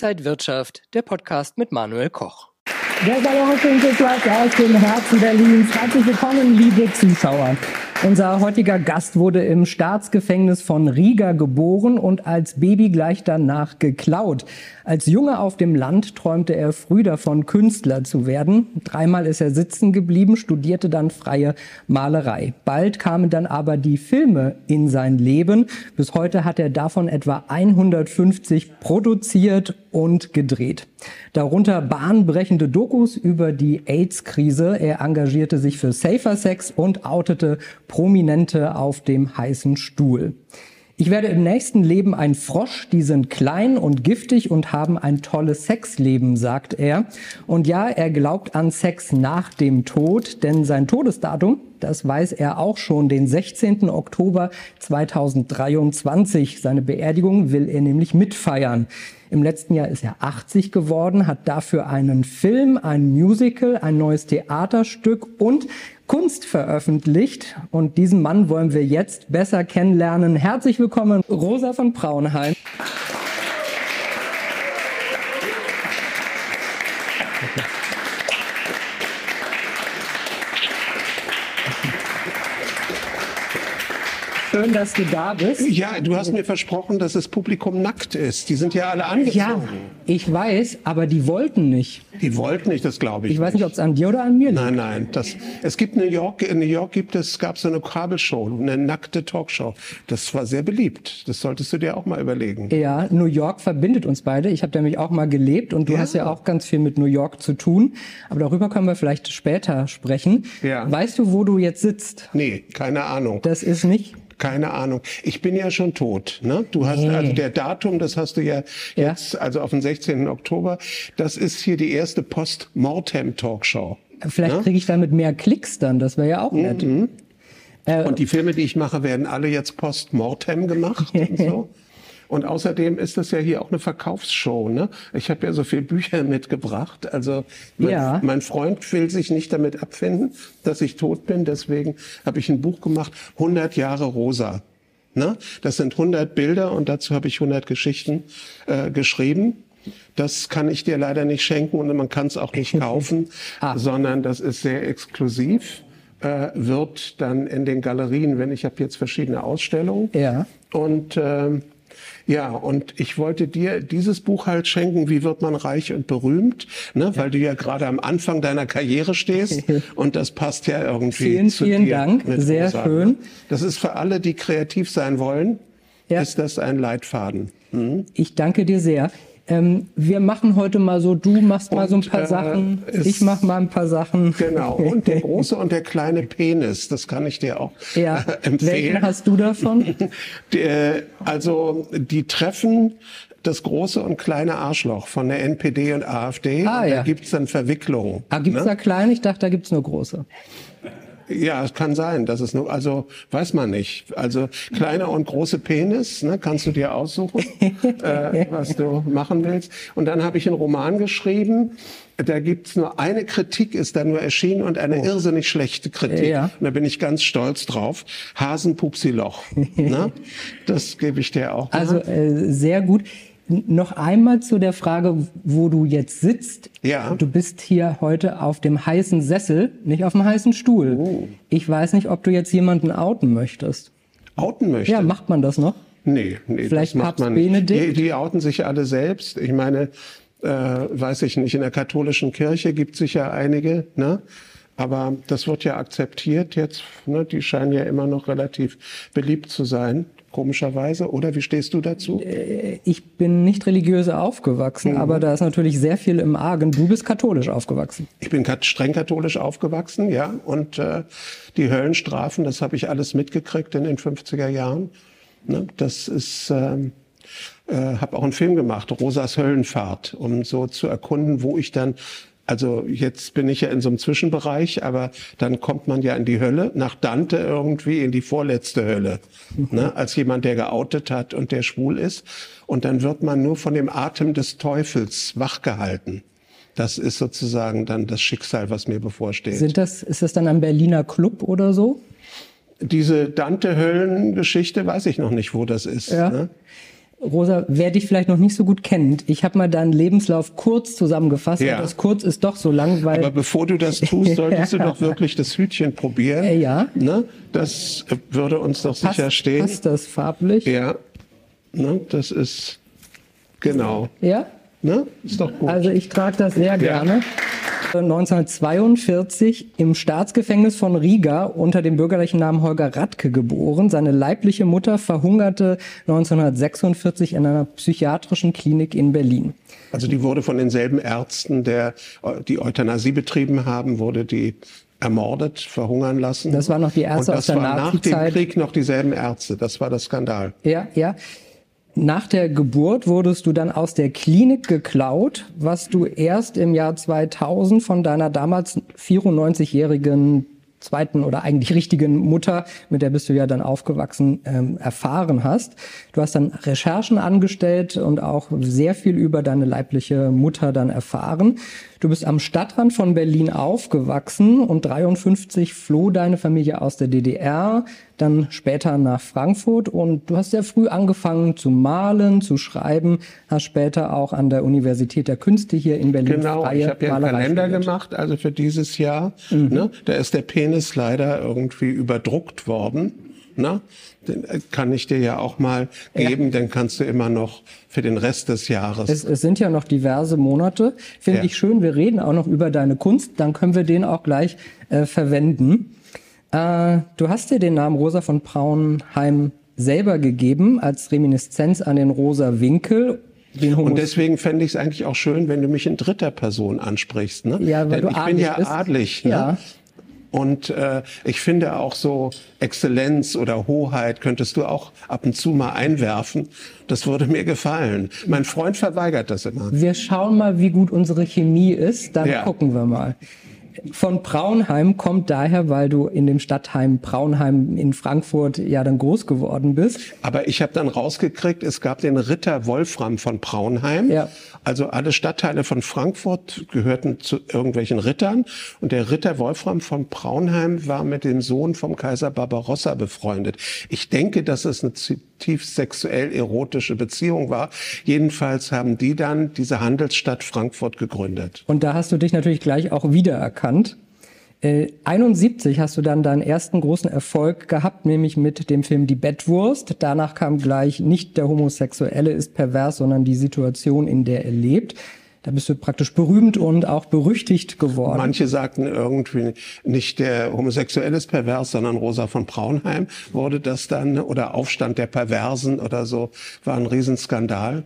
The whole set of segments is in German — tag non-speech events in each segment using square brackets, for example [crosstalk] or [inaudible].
Inside Wirtschaft, der Podcast mit Manuel Koch. Der Salonfunk-Podcast aus dem Herzen Berlins. Herzlich willkommen, liebe Zuschauer. Unser heutiger Gast wurde im Staatsgefängnis von Riga geboren und als Baby gleich danach geklaut. Als Junge auf dem Land träumte er früh davon, Künstler zu werden. Dreimal ist er sitzen geblieben, studierte dann freie Malerei. Bald kamen dann aber die Filme in sein Leben. Bis heute hat er davon etwa 150 produziert und gedreht. Darunter bahnbrechende Dokus über die AIDS-Krise. Er engagierte sich für Safer Sex und outete Prominente auf dem heißen Stuhl. Ich werde im nächsten Leben ein Frosch, die sind klein und giftig und haben ein tolles Sexleben, sagt er. Und ja, er glaubt an Sex nach dem Tod, denn sein Todesdatum, das weiß er auch schon, den 16. Oktober 2023. Seine Beerdigung will er nämlich mitfeiern. Im letzten Jahr ist er 80 geworden, hat dafür einen Film, ein Musical, ein neues Theaterstück und Kunst veröffentlicht. Und diesen Mann wollen wir jetzt besser kennenlernen. Herzlich willkommen, Rosa von Braunheim. Schön, dass du da bist. Ja, du hast mir versprochen, dass das Publikum nackt ist. Die sind ja alle angezogen. Ja, ich weiß, aber die wollten nicht. Die wollten nicht, das glaube ich. Ich weiß nicht, ob es an dir oder an mir liegt. Nein, nein. Das, es gibt New York, in New York gibt es, gab es eine Kabelshow, eine nackte Talkshow. Das war sehr beliebt. Das solltest du dir auch mal überlegen. Ja, New York verbindet uns beide. Ich habe nämlich auch mal gelebt und du ja. hast ja auch ganz viel mit New York zu tun. Aber darüber können wir vielleicht später sprechen. Ja. Weißt du, wo du jetzt sitzt? Nee, keine Ahnung. Das ist nicht keine Ahnung. Ich bin ja schon tot. Ne? Du hast nee. also der Datum, das hast du ja, ja jetzt, also auf den 16. Oktober. Das ist hier die erste Post-Mortem-Talkshow. Vielleicht ne? kriege ich damit mehr Klicks dann. Das wäre ja auch nett. Mhm. Äh, und die Filme, die ich mache, werden alle jetzt Post-Mortem gemacht und [laughs] so. Und außerdem ist das ja hier auch eine Verkaufsshow. Ne? Ich habe ja so viele Bücher [laughs] mitgebracht. Also mein, ja. mein, Freund will sich nicht damit abfinden, dass ich tot bin. Deswegen habe ich ein Buch gemacht, 100 Jahre Rosa. Ne? Das sind 100 Bilder und dazu habe ich 100 Geschichten äh, geschrieben. Das kann ich dir leider nicht schenken und man kann es auch nicht [laughs] kaufen, ah. sondern das ist sehr exklusiv. Äh, wird dann in den Galerien, wenn ich habe jetzt verschiedene Ausstellungen. Ja. Und äh, ja, und ich wollte dir dieses Buch halt schenken, wie wird man reich und berühmt, ne? weil du ja gerade am Anfang deiner Karriere stehst [laughs] und das passt ja irgendwie vielen, zu vielen dir. Vielen Dank, sehr Rosa, schön. Das ist für alle, die kreativ sein wollen, ja. ist das ein Leitfaden. Hm? Ich danke dir sehr. Ähm, wir machen heute mal so, du machst mal und, so ein paar äh, Sachen, ich mach mal ein paar Sachen. Genau, und der große und der kleine Penis, das kann ich dir auch ja. äh, empfehlen. Welchen hast du davon? [laughs] der, also die treffen das große und kleine Arschloch von der NPD und AfD. Ah, und da ja. gibt's dann Verwicklungen. Ah, gibt's ne? da kleine? Ich dachte, da gibt's nur große. Ja, es kann sein, dass es nur, also weiß man nicht. Also kleiner und große Penis, ne, kannst du dir aussuchen, [laughs] äh, was du machen willst. Und dann habe ich einen Roman geschrieben. Da gibt's nur eine Kritik, ist da nur erschienen und eine oh. irrsinnig schlechte Kritik. Ja. Und da bin ich ganz stolz drauf. Hasenpupsiloch. [laughs] ne? Das gebe ich dir auch. Mal. Also äh, sehr gut. Noch einmal zu der Frage, wo du jetzt sitzt. Ja. Du bist hier heute auf dem heißen Sessel, nicht auf dem heißen Stuhl. Oh. Ich weiß nicht, ob du jetzt jemanden outen möchtest. Outen möchte? Ja, macht man das noch? Nee, nee Vielleicht das macht man nicht. Benedikt? Die, die outen sich alle selbst. Ich meine, äh, weiß ich nicht, in der katholischen Kirche gibt es sicher einige, ne? Aber das wird ja akzeptiert jetzt. Ne? Die scheinen ja immer noch relativ beliebt zu sein komischerweise. Oder wie stehst du dazu? Äh, ich bin nicht religiös aufgewachsen, mhm. aber da ist natürlich sehr viel im Argen. Du bist katholisch aufgewachsen. Ich bin streng katholisch aufgewachsen, ja. Und äh, die Höllenstrafen, das habe ich alles mitgekriegt in den 50er Jahren. Ne? Das ist... Ähm, äh, habe auch einen Film gemacht, Rosas Höllenfahrt, um so zu erkunden, wo ich dann also jetzt bin ich ja in so einem Zwischenbereich, aber dann kommt man ja in die Hölle, nach Dante irgendwie in die vorletzte Hölle, ne? als jemand, der geoutet hat und der schwul ist. Und dann wird man nur von dem Atem des Teufels wachgehalten. Das ist sozusagen dann das Schicksal, was mir bevorsteht. Sind das, ist das dann ein Berliner Club oder so? Diese Dante-Höllen-Geschichte weiß ich noch nicht, wo das ist. Ja. Ne? Rosa, wer dich vielleicht noch nicht so gut kennt, ich habe mal deinen Lebenslauf kurz zusammengefasst. Ja. Das kurz ist doch so lang, weil. Aber bevor du das tust, [laughs] solltest du doch wirklich das Hütchen probieren. Äh, ja. Ne? Das würde uns doch sicher passt, stehen. Passt das farblich? Ja. Ne? Das ist genau. Ja. Ne? Ist doch gut. Also ich trage das sehr gerne. Ja. 1942 im Staatsgefängnis von Riga unter dem bürgerlichen Namen Holger Radke geboren. Seine leibliche Mutter verhungerte 1946 in einer psychiatrischen Klinik in Berlin. Also die wurde von denselben Ärzten, der die Euthanasie betrieben haben, wurde die ermordet, verhungern lassen. Das waren noch die Ärzte aus der Nazizeit. nach dem Krieg noch dieselben Ärzte. Das war das Skandal. Ja, ja. Nach der Geburt wurdest du dann aus der Klinik geklaut, was du erst im Jahr 2000 von deiner damals 94-jährigen zweiten oder eigentlich richtigen Mutter, mit der bist du ja dann aufgewachsen, ähm, erfahren hast. Du hast dann Recherchen angestellt und auch sehr viel über deine leibliche Mutter dann erfahren. Du bist am Stadtrand von Berlin aufgewachsen und 53 floh deine Familie aus der DDR, dann später nach Frankfurt und du hast sehr früh angefangen zu malen, zu schreiben, hast später auch an der Universität der Künste hier in Berlin genau, freie ich habe ja einen Kalender studiert. gemacht, also für dieses Jahr. Mhm. Ne? Da ist der Penis leider irgendwie überdruckt worden. Ne? Äh, kann ich dir ja auch mal geben, ja. dann kannst du immer noch für den Rest des Jahres. Es, es sind ja noch diverse Monate. Finde ja. ich schön. Wir reden auch noch über deine Kunst. Dann können wir den auch gleich äh, verwenden. Äh, du hast dir den Namen Rosa von Braunheim selber gegeben als Reminiszenz an den Rosa Winkel und deswegen fände ich es eigentlich auch schön, wenn du mich in dritter Person ansprichst. Ne? Ja, weil Denn du ich bin ja bist. adlig. Ne? Ja. Und äh, ich finde auch so Exzellenz oder Hoheit könntest du auch ab und zu mal einwerfen. Das würde mir gefallen. Mein Freund verweigert das immer. Wir schauen mal, wie gut unsere Chemie ist. Dann ja. gucken wir mal von Braunheim kommt daher, weil du in dem Stadtheim Braunheim in Frankfurt ja dann groß geworden bist. Aber ich habe dann rausgekriegt, es gab den Ritter Wolfram von Braunheim. Ja. Also alle Stadtteile von Frankfurt gehörten zu irgendwelchen Rittern. Und der Ritter Wolfram von Braunheim war mit dem Sohn vom Kaiser Barbarossa befreundet. Ich denke, dass es eine zutiefst sexuell erotische Beziehung war. Jedenfalls haben die dann diese Handelsstadt Frankfurt gegründet. Und da hast du dich natürlich gleich auch wiedererkannt. Äh, 71 hast du dann deinen ersten großen Erfolg gehabt, nämlich mit dem Film Die Bettwurst. Danach kam gleich nicht der Homosexuelle ist pervers, sondern die Situation, in der er lebt. Da bist du praktisch berühmt und auch berüchtigt geworden. Manche sagten irgendwie nicht der Homosexuelle ist pervers, sondern Rosa von Braunheim wurde das dann oder Aufstand der Perversen oder so war ein Riesenskandal.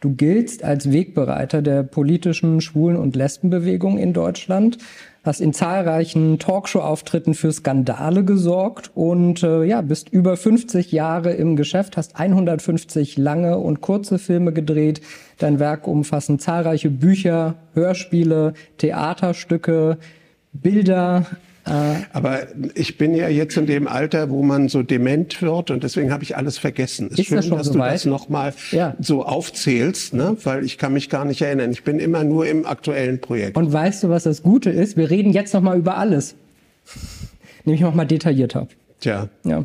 Du giltst als Wegbereiter der politischen Schwulen- und Lesbenbewegung in Deutschland hast in zahlreichen Talkshow-Auftritten für Skandale gesorgt und äh, ja, bist über 50 Jahre im Geschäft, hast 150 lange und kurze Filme gedreht. Dein Werk umfassen zahlreiche Bücher, Hörspiele, Theaterstücke, Bilder, Aber ich bin ja jetzt in dem Alter, wo man so dement wird und deswegen habe ich alles vergessen. Es ist schön, das dass so du weit? das nochmal ja. so aufzählst, ne? weil ich kann mich gar nicht erinnern. Ich bin immer nur im aktuellen Projekt. Und weißt du, was das Gute ist? Wir reden jetzt nochmal über alles. Nämlich nochmal detaillierter. Tja. Ja.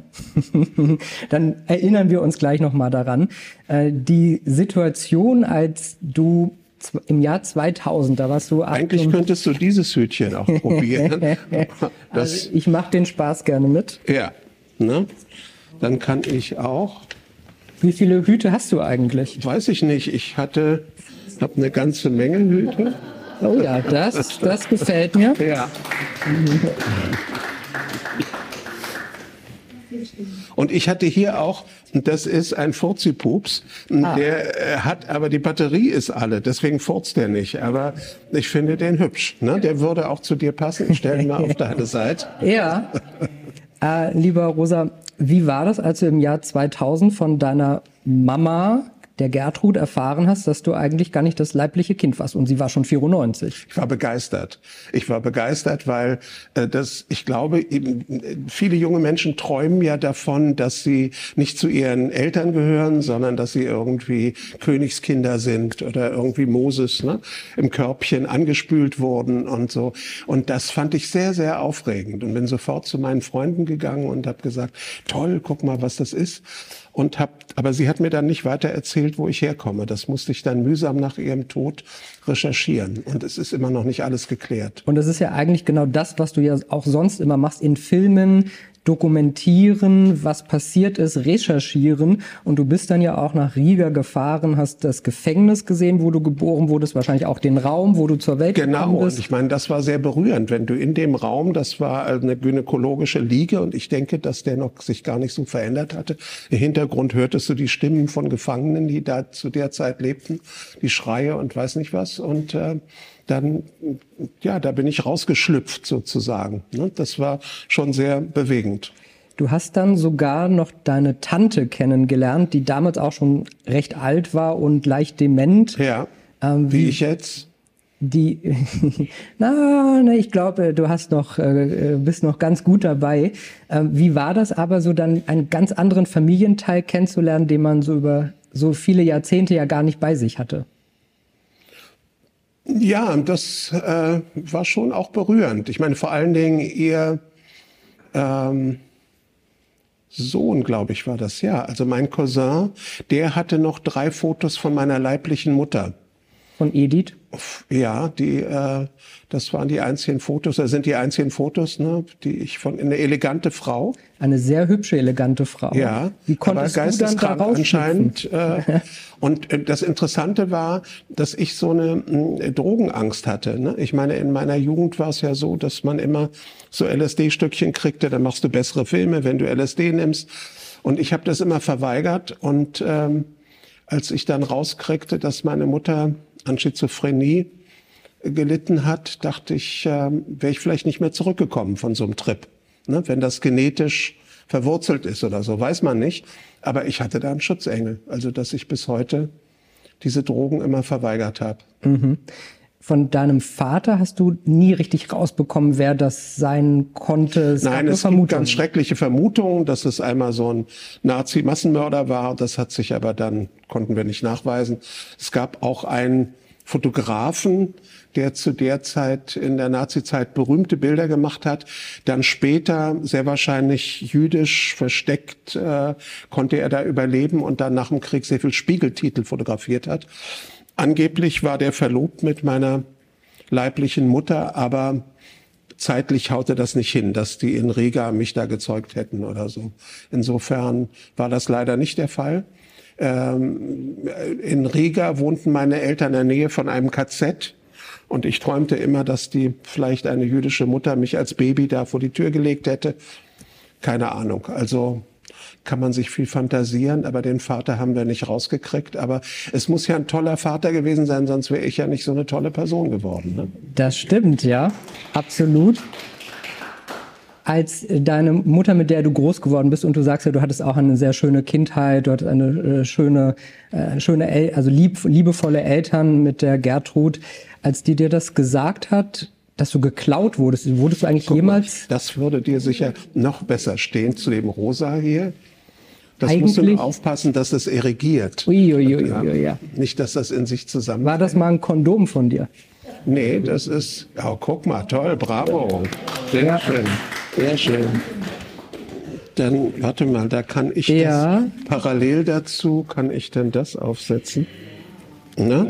[laughs] Dann erinnern wir uns gleich nochmal daran. Äh, die Situation, als du im Jahr 2000, da warst du Eigentlich könntest du dieses Hütchen auch [laughs] probieren. also ich mache den Spaß gerne mit. Ja, ne? Dann kann ich auch. Wie viele Hüte hast du eigentlich? Weiß ich nicht. Ich hatte, habe eine ganze Menge Hüte. Oh ja, das, das gefällt mir. Ja. [laughs] Und ich hatte hier auch, das ist ein Furzipups, ah. der äh, hat, aber die Batterie ist alle, deswegen furzt der nicht. Aber ich finde den hübsch. Ne? Der würde auch zu dir passen. Ich stelle ihn mal auf [laughs] deine Seite. Ja. [laughs] Äh, lieber Rosa, wie war das, als du im Jahr 2000 von deiner Mama der Gertrud erfahren hast, dass du eigentlich gar nicht das leibliche Kind warst und sie war schon 94. Ich war begeistert. Ich war begeistert, weil äh, das, ich glaube, eben, viele junge Menschen träumen ja davon, dass sie nicht zu ihren Eltern gehören, sondern dass sie irgendwie Königskinder sind oder irgendwie Moses ne, im Körbchen angespült wurden und so. Und das fand ich sehr, sehr aufregend und bin sofort zu meinen Freunden gegangen und habe gesagt, toll, guck mal, was das ist. Und hab, aber sie hat mir dann nicht weiter erzählt, wo ich herkomme. Das musste ich dann mühsam nach ihrem Tod recherchieren. Und es ist immer noch nicht alles geklärt. Und das ist ja eigentlich genau das, was du ja auch sonst immer machst in Filmen, dokumentieren, was passiert ist, recherchieren. Und du bist dann ja auch nach Riga gefahren, hast das Gefängnis gesehen, wo du geboren wurdest, wahrscheinlich auch den Raum, wo du zur Welt genau. gekommen bist. Genau, und ich meine, das war sehr berührend, wenn du in dem Raum, das war eine gynäkologische Liege und ich denke, dass der noch sich gar nicht so verändert hatte. Im Hintergrund hörtest du die Stimmen von Gefangenen, die da zu der Zeit lebten, die Schreie und weiß nicht was. Und äh, dann, ja, da bin ich rausgeschlüpft sozusagen. Ne? Das war schon sehr bewegend. Du hast dann sogar noch deine Tante kennengelernt, die damals auch schon recht alt war und leicht dement. Ja. Ähm, wie, wie ich jetzt? Die, [laughs] na, na, ich glaube, du hast noch, äh, bist noch ganz gut dabei. Ähm, wie war das aber so dann einen ganz anderen Familienteil kennenzulernen, den man so über so viele Jahrzehnte ja gar nicht bei sich hatte? Ja, das äh, war schon auch berührend. Ich meine, vor allen Dingen ihr ähm, Sohn, glaube ich, war das, ja. Also mein Cousin, der hatte noch drei Fotos von meiner leiblichen Mutter. Von Edith? Ja, die, äh, das waren die einzigen Fotos, das sind die einzigen Fotos, ne, die ich von eine elegante Frau. Eine sehr hübsche, elegante Frau. Ja, Wie konntest aber geisteskrank anscheinend. Äh, und äh, das Interessante war, dass ich so eine äh, Drogenangst hatte. Ne? Ich meine, in meiner Jugend war es ja so, dass man immer so LSD-Stückchen kriegte, dann machst du bessere Filme, wenn du LSD nimmst. Und ich habe das immer verweigert und ähm, als ich dann rauskriegte, dass meine Mutter an Schizophrenie gelitten hat, dachte ich, äh, wäre ich vielleicht nicht mehr zurückgekommen von so einem Trip. Ne? Wenn das genetisch verwurzelt ist oder so, weiß man nicht. Aber ich hatte da einen Schutzengel, also dass ich bis heute diese Drogen immer verweigert habe. Mhm. Von deinem Vater hast du nie richtig rausbekommen, wer das sein konnte? Es Nein, es gibt ganz schreckliche Vermutungen, dass es einmal so ein Nazi-Massenmörder war. Das hat sich aber dann, konnten wir nicht nachweisen. Es gab auch einen Fotografen, der zu der Zeit in der Nazizeit berühmte Bilder gemacht hat, dann später sehr wahrscheinlich jüdisch versteckt äh, konnte er da überleben und dann nach dem Krieg sehr viel Spiegeltitel fotografiert hat. Angeblich war der verlobt mit meiner leiblichen Mutter, aber zeitlich haute das nicht hin, dass die in Riga mich da gezeugt hätten oder so. Insofern war das leider nicht der Fall. Ähm, in Riga wohnten meine Eltern in der Nähe von einem KZ. Und ich träumte immer, dass die vielleicht eine jüdische Mutter mich als Baby da vor die Tür gelegt hätte. Keine Ahnung. Also kann man sich viel fantasieren, aber den Vater haben wir nicht rausgekriegt. Aber es muss ja ein toller Vater gewesen sein, sonst wäre ich ja nicht so eine tolle Person geworden. Ne? Das stimmt, ja, absolut. Als deine Mutter, mit der du groß geworden bist, und du sagst ja, du hattest auch eine sehr schöne Kindheit, du hattest eine äh, schöne, äh, schöne, El also lieb, liebevolle Eltern mit der Gertrud. Als die dir das gesagt hat, dass du geklaut wurdest, wurdest du eigentlich Guck jemals? Mal, das würde dir sicher noch besser stehen zu dem Rosa hier. Das Eigentlich, musst du aufpassen, dass es erregiert. Ui, ui, ui, ui, ja. Nicht, dass das in sich zusammen. War das mal ein Kondom von dir? Nee, das ist. Oh, guck mal, toll, bravo. Sehr ja. schön. Sehr schön. Dann, warte mal, da kann ich ja. das parallel dazu, kann ich denn das aufsetzen? Ne?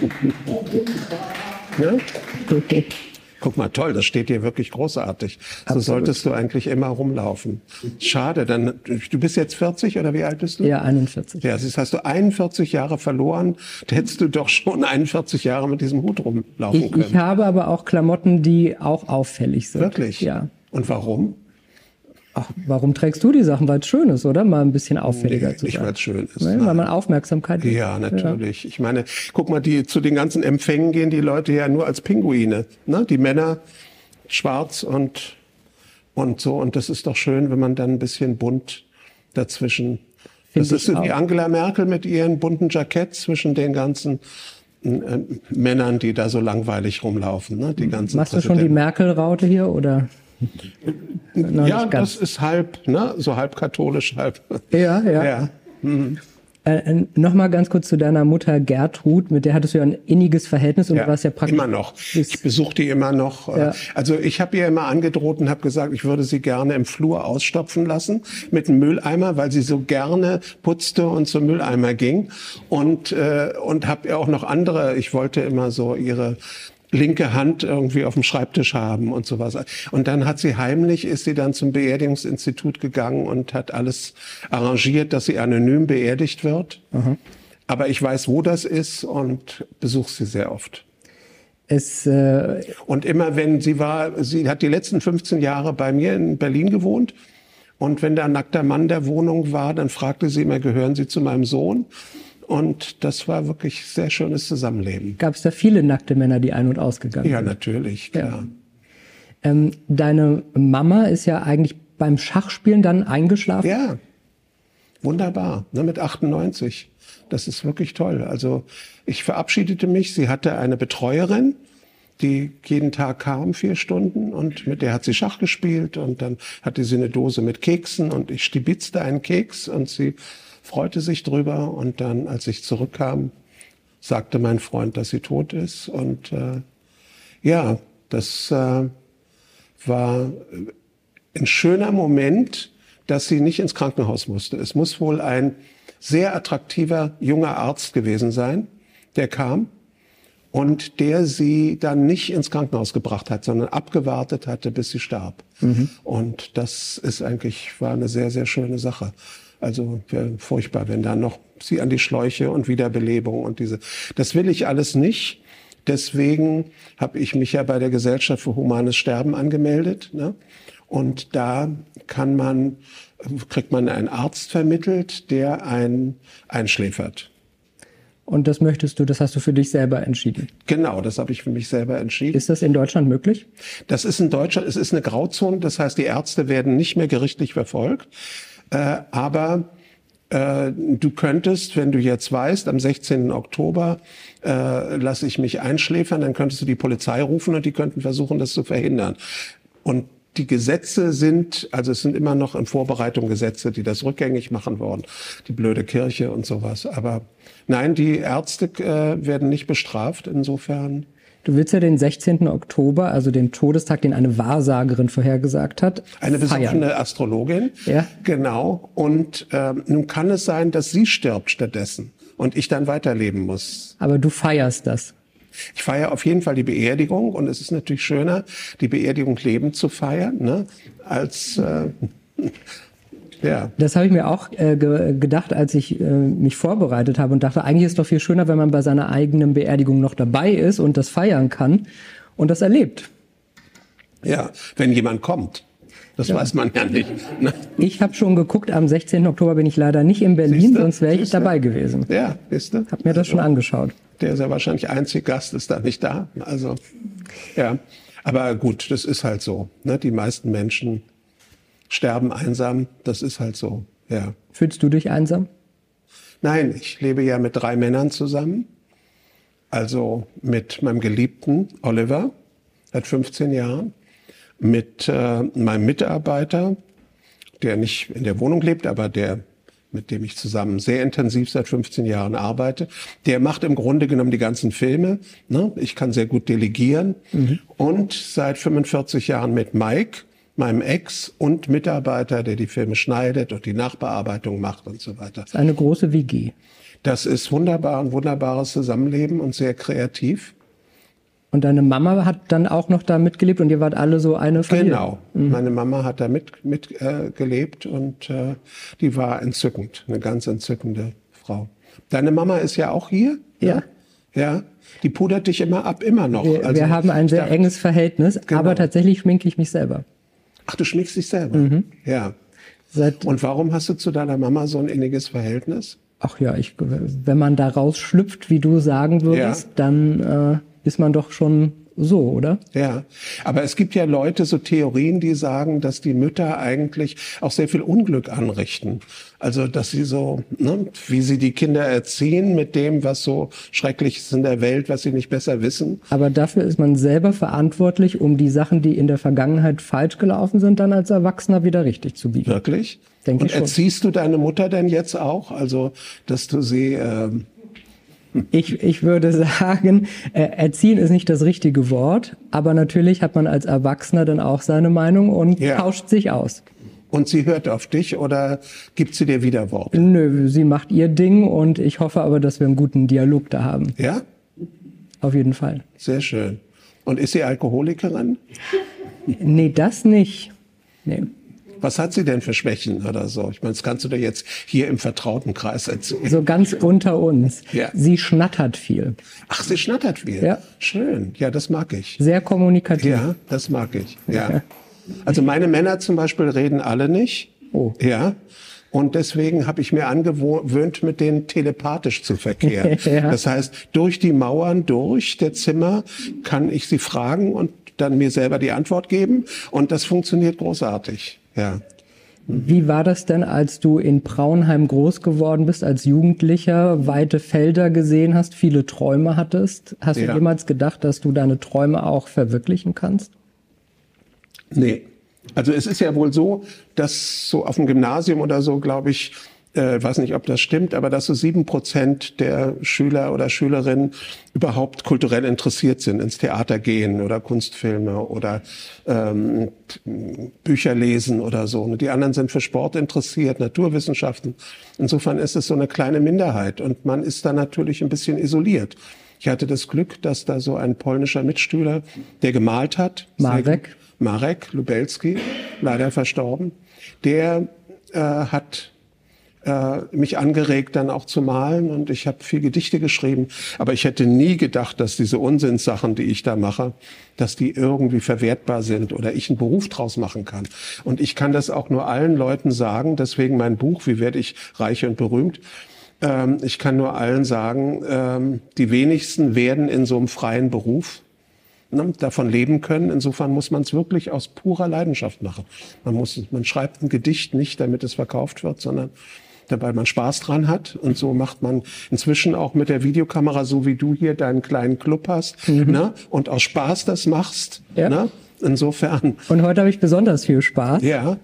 [laughs] ne? [laughs] Guck mal, toll, das steht hier wirklich großartig. Absolut. So solltest du eigentlich immer rumlaufen. Schade, dann, du bist jetzt 40 oder wie alt bist du? Ja, 41. Ja, das hast du 41 Jahre verloren. Da hättest du doch schon 41 Jahre mit diesem Hut rumlaufen ich, können. Ich habe aber auch Klamotten, die auch auffällig sind. Wirklich? Ja. Und warum? Ach, warum trägst du die Sachen? Weil es schön ist, oder? Mal ein bisschen auffälliger nee, zu sein. Nicht, weil es schön ist. Nee, weil man Aufmerksamkeit Ja, natürlich. Ja. Ich meine, guck mal, die, zu den ganzen Empfängen gehen die Leute ja nur als Pinguine. Ne? Die Männer schwarz und, und so. Und das ist doch schön, wenn man dann ein bisschen bunt dazwischen. Find das ist so wie Angela Merkel mit ihren bunten Jacketts zwischen den ganzen äh, Männern, die da so langweilig rumlaufen. Ne? Die ganzen Machst du schon die Merkel-Raute hier, oder? Ja, das ist halb, ne? so halb katholisch, halb. [laughs] Ja, ja. ja. Mhm. Äh, äh Nochmal ganz kurz zu deiner Mutter Gertrud, mit der hattest du ja ein inniges Verhältnis und ja, du warst ja praktisch. Immer noch. Ich besuche die immer noch. Ja. Also ich habe ihr immer angedroht und habe gesagt, ich würde sie gerne im Flur ausstopfen lassen mit einem Mülleimer, weil sie so gerne putzte und zum Mülleimer ging. Und, äh, und habe ihr auch noch andere, ich wollte immer so ihre linke Hand irgendwie auf dem Schreibtisch haben und sowas. Und dann hat sie heimlich, ist sie dann zum Beerdigungsinstitut gegangen und hat alles arrangiert, dass sie anonym beerdigt wird. Mhm. Aber ich weiß, wo das ist und besuche sie sehr oft. Es, äh und immer wenn sie war, sie hat die letzten 15 Jahre bei mir in Berlin gewohnt. Und wenn da ein nackter Mann der Wohnung war, dann fragte sie immer, gehören Sie zu meinem Sohn? Und das war wirklich sehr schönes Zusammenleben. Gab es da viele nackte Männer, die ein- und ausgegangen sind? Ja, natürlich, klar. Ja. Ähm, deine Mama ist ja eigentlich beim Schachspielen dann eingeschlafen? Ja, wunderbar, ne, mit 98. Das ist wirklich toll. Also ich verabschiedete mich. Sie hatte eine Betreuerin, die jeden Tag kam, vier Stunden, und mit der hat sie Schach gespielt. Und dann hatte sie eine Dose mit Keksen und ich stibitzte einen Keks und sie freute sich drüber und dann, als ich zurückkam, sagte mein Freund, dass sie tot ist. Und äh, ja, das äh, war ein schöner Moment, dass sie nicht ins Krankenhaus musste. Es muss wohl ein sehr attraktiver junger Arzt gewesen sein, der kam und der sie dann nicht ins Krankenhaus gebracht hat, sondern abgewartet hatte, bis sie starb. Mhm. Und das ist eigentlich, war eine sehr, sehr schöne Sache. Also furchtbar, wenn da noch sie an die Schläuche und Wiederbelebung und diese. Das will ich alles nicht. Deswegen habe ich mich ja bei der Gesellschaft für humanes Sterben angemeldet. Ne? Und da kann man, kriegt man einen Arzt vermittelt, der einen einschläfert. Und das möchtest du, das hast du für dich selber entschieden? Genau, das habe ich für mich selber entschieden. Ist das in Deutschland möglich? Das ist in Deutschland, es ist eine Grauzone, das heißt, die Ärzte werden nicht mehr gerichtlich verfolgt. Äh, aber äh, du könntest, wenn du jetzt weißt, am 16. Oktober äh, lasse ich mich einschläfern, dann könntest du die Polizei rufen und die könnten versuchen, das zu verhindern. Und die Gesetze sind, also es sind immer noch in Vorbereitung Gesetze, die das rückgängig machen wollen. Die blöde Kirche und sowas. Aber nein, die Ärzte äh, werden nicht bestraft. Insofern Du willst ja den 16. Oktober, also den Todestag, den eine Wahrsagerin vorhergesagt hat. Eine besoffene Astrologin. Ja. Genau. Und äh, nun kann es sein, dass sie stirbt stattdessen und ich dann weiterleben muss. Aber du feierst das. Ich feiere auf jeden Fall die Beerdigung und es ist natürlich schöner, die Beerdigung lebend zu feiern, ne, als äh, ja. Das habe ich mir auch äh, ge gedacht, als ich äh, mich vorbereitet habe und dachte, eigentlich ist es doch viel schöner, wenn man bei seiner eigenen Beerdigung noch dabei ist und das feiern kann und das erlebt. Ja, wenn jemand kommt. Das ja. weiß man ja nicht. Ne? Ich habe schon geguckt, am 16. Oktober bin ich leider nicht in Berlin, Siehste? sonst wäre ich Siehste? dabei gewesen. Ja, wisst ihr? Hab mir das schon also, angeschaut. Der ist ja wahrscheinlich einzig Gast, ist da nicht da. Also, ja. Aber gut, das ist halt so. Ne? Die meisten Menschen sterben einsam. Das ist halt so, ja. Fühlst du dich einsam? Nein, ich lebe ja mit drei Männern zusammen. Also mit meinem Geliebten Oliver seit 15 Jahren, mit äh, meinem Mitarbeiter, der nicht in der Wohnung lebt, aber der mit dem ich zusammen sehr intensiv seit 15 Jahren arbeite. Der macht im Grunde genommen die ganzen Filme. Ne? Ich kann sehr gut delegieren. Mhm. Und seit 45 Jahren mit Mike, meinem Ex und Mitarbeiter, der die Filme schneidet und die Nachbearbeitung macht und so weiter. Das ist eine große WG. Das ist wunderbar, ein wunderbares Zusammenleben und sehr kreativ. Und deine Mama hat dann auch noch da mitgelebt und ihr wart alle so eine Familie? Genau. Mhm. Meine Mama hat da mitgelebt mit, äh, gelebt und äh, die war entzückend, eine ganz entzückende Frau. Deine Mama ist ja auch hier? Ja. Ne? Ja. Die pudert dich immer ab, immer noch. Wir, also, wir haben ein sehr enges Verhältnis, genau. aber tatsächlich schminke ich mich selber. Ach, du schminkst dich selber? Mhm. Ja. Seit Und warum hast du zu deiner Mama so ein inniges Verhältnis? Ach ja, ich, wenn man da rausschlüpft, wie du sagen würdest, ja. dann äh, ist man doch schon so, oder? Ja, aber es gibt ja Leute, so Theorien, die sagen, dass die Mütter eigentlich auch sehr viel Unglück anrichten. Also, dass sie so, ne, wie sie die Kinder erziehen mit dem, was so schrecklich ist in der Welt, was sie nicht besser wissen. Aber dafür ist man selber verantwortlich, um die Sachen, die in der Vergangenheit falsch gelaufen sind, dann als Erwachsener wieder richtig zu biegen. Wirklich? Denke Und erziehst du deine Mutter denn jetzt auch? Also, dass du sie ähm, ich, ich würde sagen, äh, erziehen ist nicht das richtige Wort, aber natürlich hat man als Erwachsener dann auch seine Meinung und ja. tauscht sich aus. Und sie hört auf dich oder gibt sie dir wieder Wort? Nö, sie macht ihr Ding und ich hoffe aber, dass wir einen guten Dialog da haben. Ja? Auf jeden Fall. Sehr schön. Und ist sie Alkoholikerin? Nee, das nicht. Nee. Was hat sie denn für Schwächen oder so? Ich meine, das kannst du dir jetzt hier im vertrauten Kreis erzählen. So ganz unter uns. Ja. Sie schnattert viel. Ach, sie schnattert viel. Ja. Schön. Ja, das mag ich. Sehr kommunikativ. Ja, das mag ich. Ja. Also meine Männer zum Beispiel reden alle nicht. Oh. Ja. Und deswegen habe ich mir angewöhnt, mit denen telepathisch zu verkehren. [laughs] ja. Das heißt, durch die Mauern, durch der Zimmer kann ich sie fragen und dann mir selber die Antwort geben. Und das funktioniert großartig. Ja. Wie war das denn, als du in Braunheim groß geworden bist, als Jugendlicher, weite Felder gesehen hast, viele Träume hattest? Hast ja. du jemals gedacht, dass du deine Träume auch verwirklichen kannst? Nee. Also es ist ja wohl so, dass so auf dem Gymnasium oder so, glaube ich, äh, weiß nicht, ob das stimmt, aber dass so sieben Prozent der Schüler oder Schülerinnen überhaupt kulturell interessiert sind, ins Theater gehen oder Kunstfilme oder ähm, Bücher lesen oder so. Und die anderen sind für Sport interessiert, Naturwissenschaften. Insofern ist es so eine kleine Minderheit und man ist da natürlich ein bisschen isoliert. Ich hatte das Glück, dass da so ein polnischer Mitstühler, der gemalt hat, Marek, Marek Lubelski, leider verstorben, der äh, hat äh, mich angeregt, dann auch zu malen und ich habe viel Gedichte geschrieben. Aber ich hätte nie gedacht, dass diese Unsinnssachen, die ich da mache, dass die irgendwie verwertbar sind oder ich einen Beruf draus machen kann. Und ich kann das auch nur allen Leuten sagen, deswegen mein Buch, wie werde ich reich und berühmt, ähm, ich kann nur allen sagen, ähm, die wenigsten werden in so einem freien Beruf ne, davon leben können. Insofern muss man es wirklich aus purer Leidenschaft machen. Man muss, man schreibt ein Gedicht nicht, damit es verkauft wird, sondern weil man Spaß dran hat. Und so macht man inzwischen auch mit der Videokamera, so wie du hier deinen kleinen Club hast, mhm. ne? und aus Spaß das machst. Ja. Ne? Insofern. Und heute habe ich besonders viel Spaß. Ja.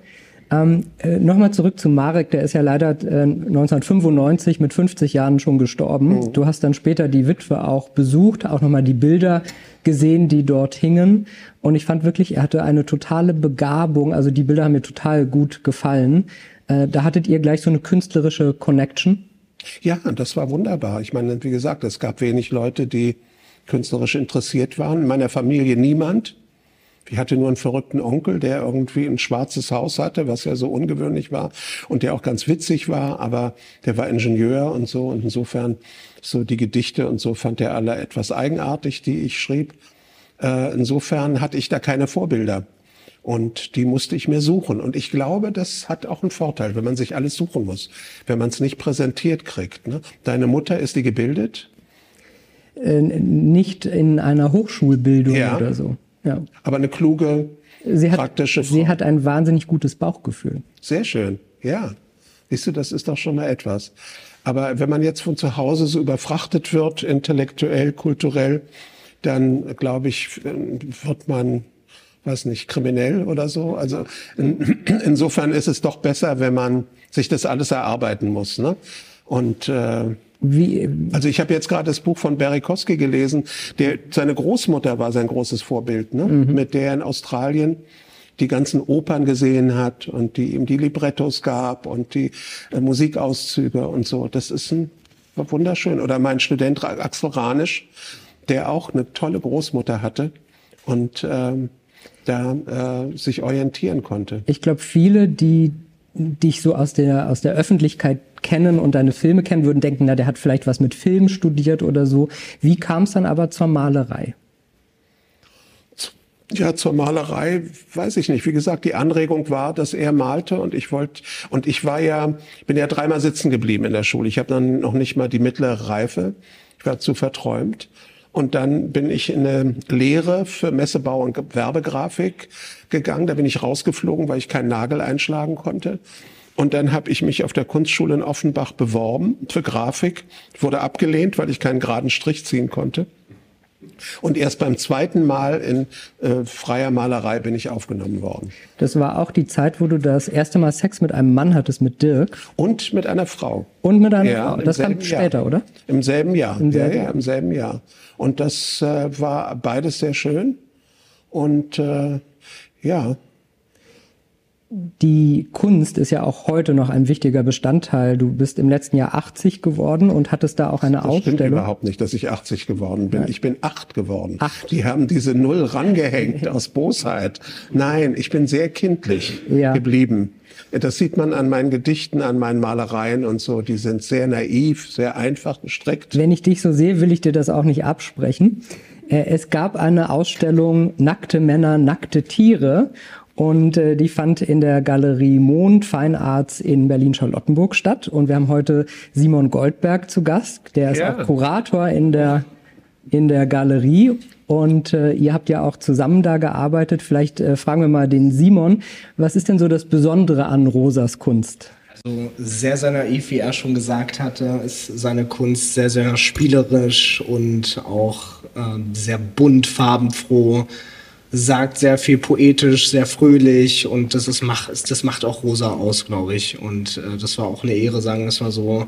Ähm, äh, Nochmal zurück zu Marek, der ist ja leider äh, 1995 mit 50 Jahren schon gestorben. Mhm. Du hast dann später die Witwe auch besucht, auch nochmal die Bilder gesehen, die dort hingen. Und ich fand wirklich, er hatte eine totale Begabung. Also die Bilder haben mir total gut gefallen. Äh, da hattet ihr gleich so eine künstlerische Connection. Ja, das war wunderbar. Ich meine, wie gesagt, es gab wenig Leute, die künstlerisch interessiert waren. In meiner Familie niemand. Ich hatte nur einen verrückten Onkel, der irgendwie ein schwarzes Haus hatte, was ja so ungewöhnlich war und der auch ganz witzig war, aber der war Ingenieur und so und insofern so die Gedichte und so fand er alle etwas eigenartig, die ich schrieb. Äh, insofern hatte ich da keine Vorbilder. Und die musste ich mir suchen. Und ich glaube, das hat auch einen Vorteil, wenn man sich alles suchen muss, wenn man es nicht präsentiert kriegt. Ne? Deine Mutter, ist die gebildet? Äh, nicht in einer Hochschulbildung ja. oder so. Ja. Aber eine kluge, sie hat, praktische Frau. Sie hat ein wahnsinnig gutes Bauchgefühl. Sehr schön, ja. Siehst du, das ist doch schon mal etwas. Aber wenn man jetzt von zu Hause so überfrachtet wird, intellektuell, kulturell, dann glaube ich, wird man weiß nicht, kriminell oder so. Also in, [clears throat] insofern ist es doch besser, wenn man sich das alles erarbeiten muss. Ne? Und äh, wie, also ich habe jetzt gerade das Buch von Barry Kosky gelesen. Der, seine Großmutter war sein großes Vorbild, ne? Mhm. mit der er in Australien die ganzen Opern gesehen hat und die ihm die Librettos gab und die äh, Musikauszüge und so. Das ist ein wunderschön. Oder mein Student Axel Ranisch, der auch eine tolle Großmutter hatte und ähm, da äh, sich orientieren konnte. Ich glaube, viele, die dich so aus der, aus der Öffentlichkeit kennen und deine Filme kennen, würden denken, na, der hat vielleicht was mit Film studiert oder so. Wie kam es dann aber zur Malerei? Ja, zur Malerei weiß ich nicht. Wie gesagt, die Anregung war, dass er malte und ich wollte und ich war ja, bin ja dreimal sitzen geblieben in der Schule. Ich habe dann noch nicht mal die mittlere Reife. Ich war zu verträumt Und dann bin ich in eine Lehre für Messebau und Werbegrafik gegangen. Da bin ich rausgeflogen, weil ich keinen Nagel einschlagen konnte. Und dann habe ich mich auf der Kunstschule in Offenbach beworben für Grafik. Wurde abgelehnt, weil ich keinen geraden Strich ziehen konnte. Und erst beim zweiten Mal in äh, freier Malerei bin ich aufgenommen worden. Das war auch die Zeit, wo du das erste Mal Sex mit einem Mann hattest, mit Dirk. Und mit einer Frau. Und mit einer ja, Frau. Das kam später, Jahr. oder? Im selben Jahr. Im selben, ja, ja, im selben Jahr. Und das äh, war beides sehr schön. Und äh, ja, die Kunst ist ja auch heute noch ein wichtiger Bestandteil. Du bist im letzten Jahr 80 geworden und hattest da auch eine das Ausstellung. Stimmt überhaupt nicht, dass ich 80 geworden bin. Ich bin acht geworden. Acht. Die haben diese Null rangehängt [laughs] aus Bosheit. Nein, ich bin sehr kindlich ja. geblieben. Das sieht man an meinen Gedichten, an meinen Malereien und so. Die sind sehr naiv, sehr einfach gestrickt. Wenn ich dich so sehe, will ich dir das auch nicht absprechen. Äh, es gab eine Ausstellung Nackte Männer, nackte Tiere und äh, die fand in der Galerie Mond Fine Arts in Berlin-Charlottenburg statt. Und wir haben heute Simon Goldberg zu Gast. Der ist ja. auch Kurator in der, in der Galerie. Und äh, ihr habt ja auch zusammen da gearbeitet. Vielleicht äh, fragen wir mal den Simon, was ist denn so das Besondere an Rosas Kunst? Also sehr, sehr naiv, wie er schon gesagt hatte, ist seine Kunst sehr, sehr spielerisch und auch äh, sehr bunt, farbenfroh sagt sehr viel poetisch, sehr fröhlich und das ist macht das macht auch Rosa aus, glaube ich. Und äh, das war auch eine Ehre, sagen wir es mal so,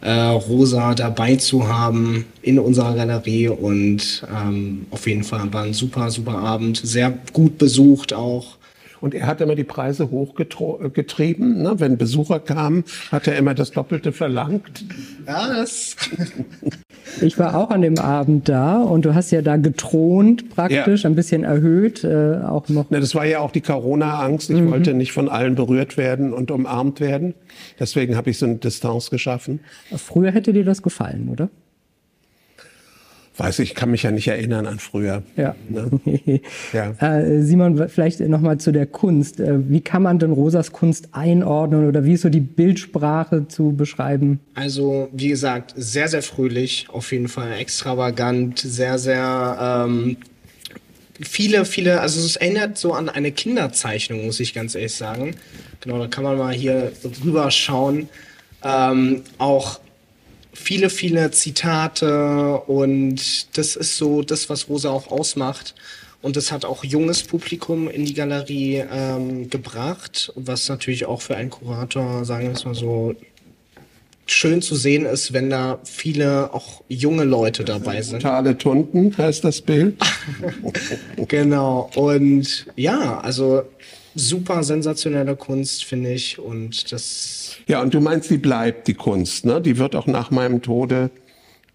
äh, Rosa dabei zu haben in unserer Galerie und ähm, auf jeden Fall war ein super, super Abend, sehr gut besucht auch. Und er hat immer die Preise hochgetrieben. Ne? Wenn Besucher kamen, hat er immer das Doppelte verlangt. Ja, das. [laughs] Ich war auch an dem Abend da und du hast ja da getront praktisch, ja. ein bisschen erhöht, äh, auch noch. Na, das war ja auch die Corona-Angst. Ich mhm. wollte nicht von allen berührt werden und umarmt werden. Deswegen habe ich so eine Distanz geschaffen. Früher hätte dir das gefallen, oder? Weiß ich, kann mich ja nicht erinnern an früher. Ja. Ne? [laughs] ja. Äh, Simon, vielleicht nochmal zu der Kunst. Äh, wie kann man denn Rosas Kunst einordnen oder wie ist so die Bildsprache zu beschreiben? Also, wie gesagt, sehr, sehr fröhlich, auf jeden Fall extravagant, sehr, sehr ähm, viele, viele, also es erinnert so an eine Kinderzeichnung, muss ich ganz ehrlich sagen. Genau, da kann man mal hier drüber schauen. Ähm, auch viele, viele Zitate und das ist so das, was Rosa auch ausmacht. Und das hat auch junges Publikum in die Galerie ähm, gebracht, was natürlich auch für einen Kurator, sagen wir es mal so, schön zu sehen ist, wenn da viele auch junge Leute dabei sind. Totale Tunden heißt das Bild. [laughs] genau. Und ja, also super sensationelle Kunst, finde ich. Und das ja, und du meinst, die bleibt, die Kunst, ne? Die wird auch nach meinem Tode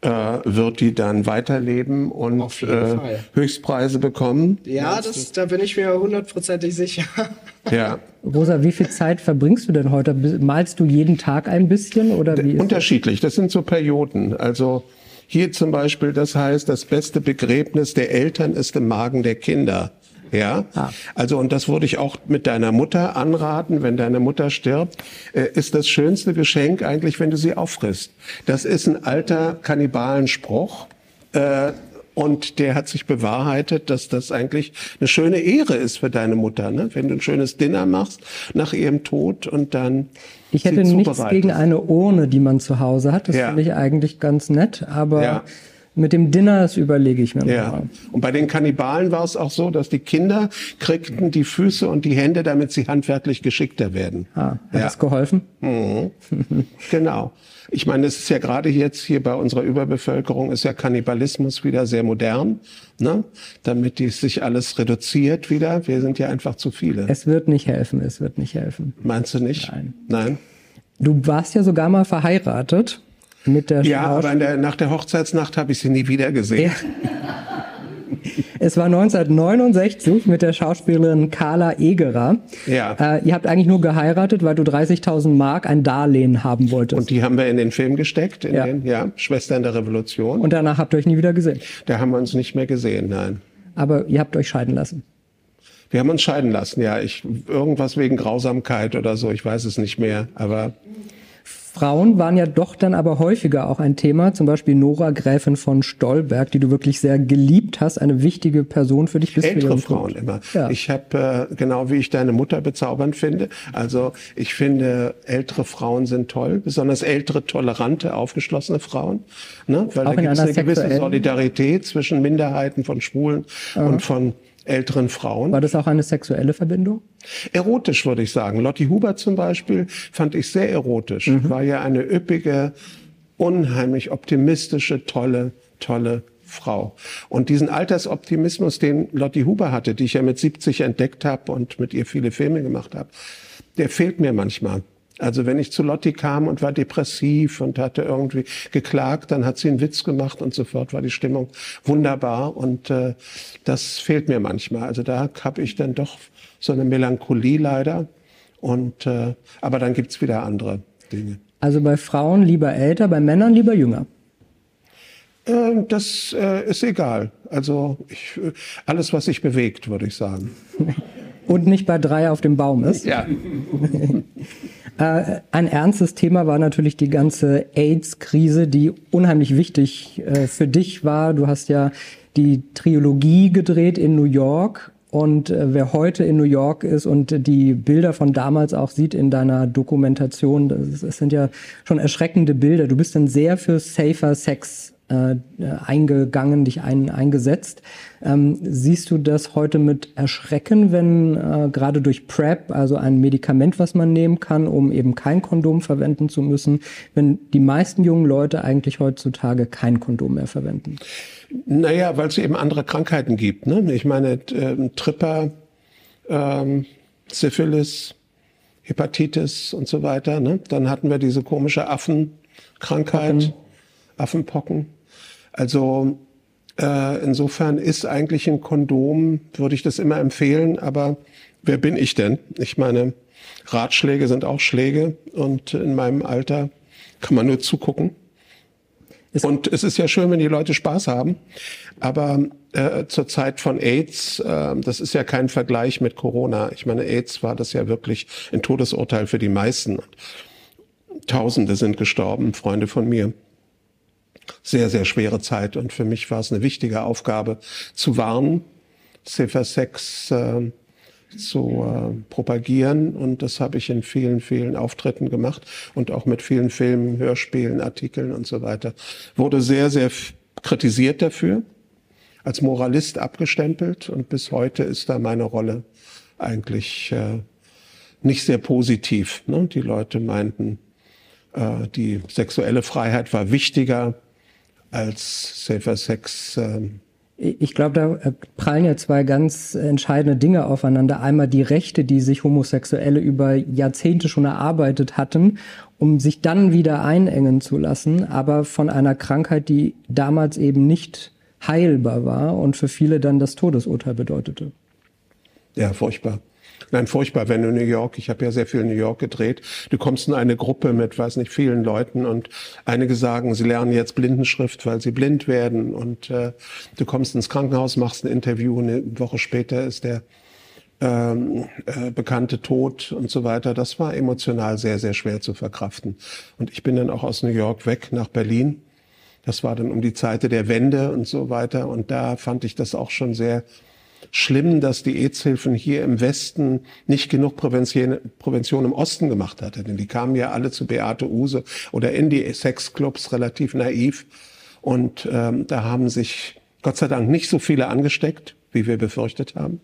äh, wird die dann weiterleben und äh, Höchstpreise bekommen? Ja, das, da bin ich mir hundertprozentig sicher. [laughs] Ja. Rosa, wie viel Zeit verbringst du denn heute? Malst du jeden Tag ein bisschen oder wie? Unterschiedlich. Das sind so Perioden. Also hier zum Beispiel, das heißt, das beste Begräbnis der Eltern ist im Magen der Kinder. Ja, ah. also und das würde ich auch mit deiner Mutter anraten, wenn deine Mutter stirbt, äh, ist das schönste Geschenk eigentlich, wenn du sie auffrisst. Das ist ein alter Kannibalenspruch. Äh, und der hat sich bewahrheitet, dass das eigentlich eine schöne Ehre ist für deine Mutter, ne? wenn du ein schönes Dinner machst nach ihrem Tod und dann. Ich hätte nichts gegen eine Urne, die man zu Hause hat. Das ja. finde ich eigentlich ganz nett, aber ja. Mit dem Dinner, das überlege ich mir ja. mal. Und bei den Kannibalen war es auch so, dass die Kinder kriegten die Füße und die Hände, damit sie handwerklich geschickter werden. Ah, hat ja. das geholfen? Mhm. [laughs] genau. Ich meine, es ist ja gerade jetzt hier bei unserer Überbevölkerung ist ja Kannibalismus wieder sehr modern, ne? damit die sich alles reduziert wieder. Wir sind ja einfach zu viele. Es wird nicht helfen, es wird nicht helfen. Meinst du nicht? Nein. Nein. Du warst ja sogar mal verheiratet mit der Ja, aber der, nach der Hochzeitsnacht habe ich sie nie wieder gesehen. Ja. Es war 1969 mit der Schauspielerin Carla Egerer. Ja. Äh, ihr habt eigentlich nur geheiratet, weil du 30.000 Mark ein Darlehen haben wolltest. Und die haben wir in den Film gesteckt, in ja. den ja, Schwestern der Revolution. Und danach habt ihr euch nie wieder gesehen? Da haben wir uns nicht mehr gesehen, nein. Aber ihr habt euch scheiden lassen? Wir haben uns scheiden lassen, ja. Ich, irgendwas wegen Grausamkeit oder so, ich weiß es nicht mehr. Aber Frauen waren ja doch dann aber häufiger auch ein Thema, zum Beispiel Nora Gräfin von Stolberg, die du wirklich sehr geliebt hast, eine wichtige Person für dich bis Ältere Frauen immer. Ja. Ich habe, äh, genau wie ich deine Mutter bezaubernd finde, also ich finde, ältere Frauen sind toll, besonders ältere, tolerante, aufgeschlossene Frauen, ne? weil auch da gibt es eine gewisse Solidarität zwischen Minderheiten von Schwulen Aha. und von älteren Frauen. War das auch eine sexuelle Verbindung? Erotisch würde ich sagen. Lotti Huber zum Beispiel fand ich sehr erotisch. Mhm. War ja eine üppige, unheimlich optimistische, tolle, tolle Frau. Und diesen Altersoptimismus, den Lotti Huber hatte, die ich ja mit 70 entdeckt habe und mit ihr viele Filme gemacht habe, der fehlt mir manchmal. Also wenn ich zu Lotti kam und war depressiv und hatte irgendwie geklagt, dann hat sie einen Witz gemacht und sofort war die Stimmung wunderbar und äh, das fehlt mir manchmal. Also da habe ich dann doch so eine Melancholie leider. Und äh, aber dann gibt's wieder andere Dinge. Also bei Frauen lieber älter, bei Männern lieber jünger. Äh, das äh, ist egal. Also ich, alles, was sich bewegt, würde ich sagen. [laughs] Und nicht bei drei auf dem Baum ist. Ja. [laughs] Äh, ein ernstes Thema war natürlich die ganze AIDS-Krise, die unheimlich wichtig äh, für dich war. Du hast ja die Trilogie gedreht in New York. Und äh, wer heute in New York ist und die Bilder von damals auch sieht in deiner Dokumentation, das, das sind ja schon erschreckende Bilder. Du bist dann sehr für Safer Sex äh, eingegangen, dich ein, eingesetzt. Ähm, siehst du das heute mit Erschrecken, wenn äh, gerade durch PrEP, also ein Medikament, was man nehmen kann, um eben kein Kondom verwenden zu müssen, wenn die meisten jungen Leute eigentlich heutzutage kein Kondom mehr verwenden? Naja, weil es eben andere Krankheiten gibt. Ne? Ich meine, äh, Tripper, ähm, Syphilis, Hepatitis und so weiter. Ne? Dann hatten wir diese komische Affenkrankheit, Pocken. Affenpocken. Also äh, insofern ist eigentlich ein Kondom, würde ich das immer empfehlen, aber wer bin ich denn? Ich meine, Ratschläge sind auch Schläge und in meinem Alter kann man nur zugucken. Und es ist ja schön, wenn die Leute Spaß haben, aber äh, zur Zeit von AIDS, äh, das ist ja kein Vergleich mit Corona. Ich meine, AIDS war das ja wirklich ein Todesurteil für die meisten. Tausende sind gestorben, Freunde von mir sehr, sehr schwere Zeit. Und für mich war es eine wichtige Aufgabe zu warnen, Safer Sex äh, zu äh, propagieren. Und das habe ich in vielen, vielen Auftritten gemacht und auch mit vielen Filmen, Hörspielen, Artikeln und so weiter. Wurde sehr, sehr kritisiert dafür, als Moralist abgestempelt. Und bis heute ist da meine Rolle eigentlich äh, nicht sehr positiv. Ne? Die Leute meinten, äh, die sexuelle Freiheit war wichtiger als Safer Sex. Ähm ich glaube, da äh, prallen ja zwei ganz entscheidende Dinge aufeinander. Einmal die Rechte, die sich Homosexuelle über Jahrzehnte schon erarbeitet hatten, um sich dann wieder einengen zu lassen, aber von einer Krankheit, die damals eben nicht heilbar war und für viele dann das Todesurteil bedeutete. Ja, furchtbar. Nein, furchtbar, wenn du New York, ich habe ja sehr viel New York gedreht, du kommst in eine Gruppe mit, weiß nicht, vielen Leuten und einige sagen, sie lernen jetzt Blindenschrift, weil sie blind werden und äh, du kommst ins Krankenhaus, machst ein Interview, eine Woche später ist der ähm, äh, bekannte Tod und so weiter. Das war emotional sehr, sehr schwer zu verkraften. Und ich bin dann auch aus New York weg nach Berlin. Das war dann um die Zeit der Wende und so weiter. Und da fand ich das auch schon sehr schlimm, dass die AIDS-Hilfen hier im Westen nicht genug Prävention, Prävention im Osten gemacht hatte. Denn die kamen ja alle zu Beate Use oder in die Sexclubs relativ naiv. Und ähm, da haben sich Gott sei Dank nicht so viele angesteckt, wie wir befürchtet haben.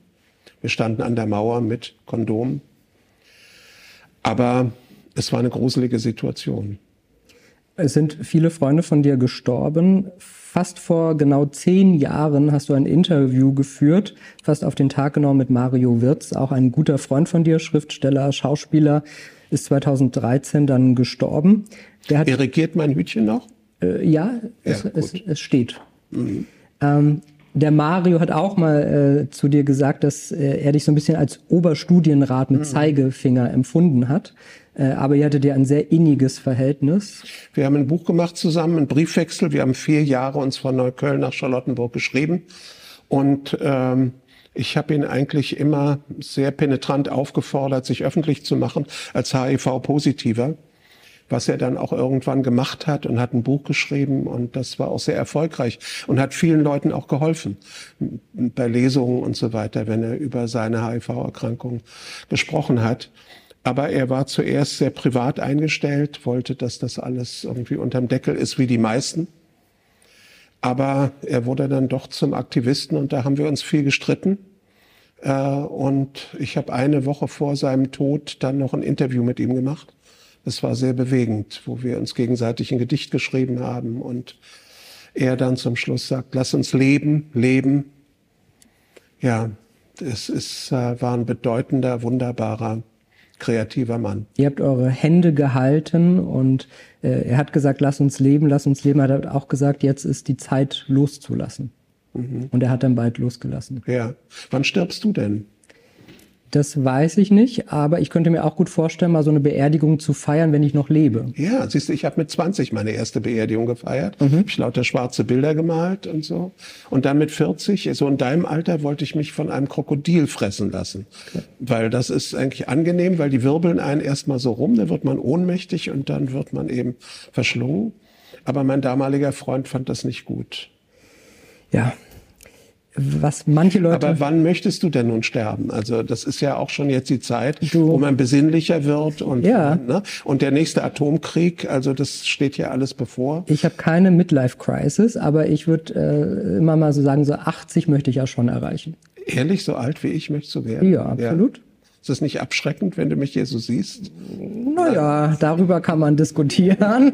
Wir standen an der Mauer mit Kondomen. Aber es war eine gruselige Situation. Es sind viele Freunde von dir gestorben. Fast vor genau zehn Jahren hast du ein Interview geführt, fast auf den Tag genau mit Mario Wirz, auch ein guter Freund von dir, Schriftsteller, Schauspieler, ist 2013 dann gestorben. Der hat, er regiert mein Hütchen noch? Äh, ja, es, es, es, steht. Mhm. Ähm, der Mario hat auch mal äh, zu dir gesagt, dass äh, er dich so ein bisschen als Oberstudienrat mit mhm. Zeigefinger empfunden hat. Äh, aber ihr hattet ja ein sehr inniges Verhältnis. Wir haben ein Buch gemacht zusammen, einen Briefwechsel. Wir haben vier Jahre uns von Neukölln nach Charlottenburg geschrieben. Und ähm, ich habe ihn eigentlich immer sehr penetrant aufgefordert, sich öffentlich zu machen als HIV-Positiver was er dann auch irgendwann gemacht hat und hat ein Buch geschrieben und das war auch sehr erfolgreich und hat vielen Leuten auch geholfen bei Lesungen und so weiter, wenn er über seine HIV-Erkrankung gesprochen hat. Aber er war zuerst sehr privat eingestellt, wollte, dass das alles irgendwie unterm Deckel ist, wie die meisten. Aber er wurde dann doch zum Aktivisten und da haben wir uns viel gestritten. Äh, und ich habe eine Woche vor seinem Tod dann noch ein Interview mit ihm gemacht. Das war sehr bewegend, wo wir uns gegenseitig ein Gedicht geschrieben haben und er dann zum Schluss sagt, lass uns leben, leben. Ja, es ist, äh, war ein bedeutender, wunderbarer kreativer Mann. Ihr habt eure Hände gehalten und äh, er hat gesagt, lass uns leben, lass uns leben. Er hat auch gesagt, jetzt ist die Zeit loszulassen. Mhm. Und er hat dann bald losgelassen. Ja. Wann stirbst du denn? Das weiß ich nicht, aber ich könnte mir auch gut vorstellen, mal so eine Beerdigung zu feiern, wenn ich noch lebe. Ja, siehst du, ich habe mit 20 meine erste Beerdigung gefeiert. Mhm. Hab ich lauter schwarze Bilder gemalt und so. Und dann mit 40, so in deinem Alter, wollte ich mich von einem Krokodil fressen lassen. Okay. Weil das ist eigentlich angenehm, weil die wirbeln einen erstmal so rum, dann wird man ohnmächtig und dann wird man eben verschlungen. Aber mein damaliger Freund fand das nicht gut. Ja, was manche Leute. Aber wann möchtest du denn nun sterben? Also das ist ja auch schon jetzt die Zeit, du, wo man besinnlicher wird und ja. ne? und der nächste Atomkrieg. Also das steht ja alles bevor. Ich habe keine Midlife Crisis, aber ich würde äh, immer mal so sagen, so 80 möchte ich ja schon erreichen. Ehrlich, so alt wie ich möchtest du werden? Ja, absolut. Ja. Ist das nicht abschreckend, wenn du mich hier so siehst? Naja, darüber kann man diskutieren.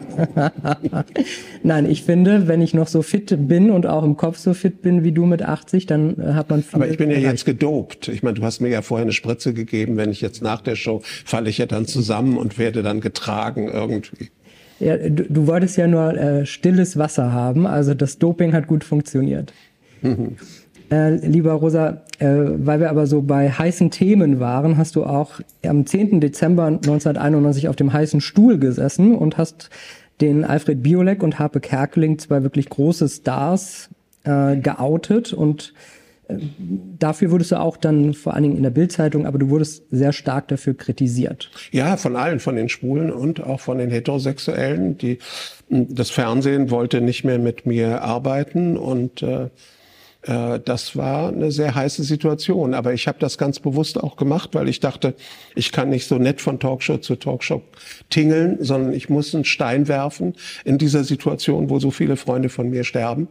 [laughs] Nein, ich finde, wenn ich noch so fit bin und auch im Kopf so fit bin wie du mit 80, dann äh, hat man viel. Aber ich bin ja jetzt gedopt. Ich meine, du hast mir ja vorher eine Spritze gegeben. Wenn ich jetzt nach der Show falle ich ja dann zusammen und werde dann getragen irgendwie. Ja, du, du wolltest ja nur äh, stilles Wasser haben, also das Doping hat gut funktioniert. Mhm. [laughs] Äh, lieber Rosa, äh, weil wir aber so bei heißen Themen waren, hast du auch am 10. Dezember 1991 auf dem heißen Stuhl gesessen und hast den Alfred Biolek und Harpe Kerkeling, zwei wirklich große Stars, äh, geoutet und äh, Dafür wurdest du auch dann vor allen Dingen in der Bildzeitung, aber du wurdest sehr stark dafür kritisiert. Ja, von allen, von den Schwulen und auch von den Heterosexuellen. Die, das Fernsehen wollte nicht mehr mit mir arbeiten und äh, das war eine sehr heiße Situation. Aber ich habe das ganz bewusst auch gemacht, weil ich dachte, ich kann nicht so nett von Talkshow zu Talkshow tingeln, sondern ich muss einen Stein werfen in dieser Situation, wo so viele Freunde von mir sterben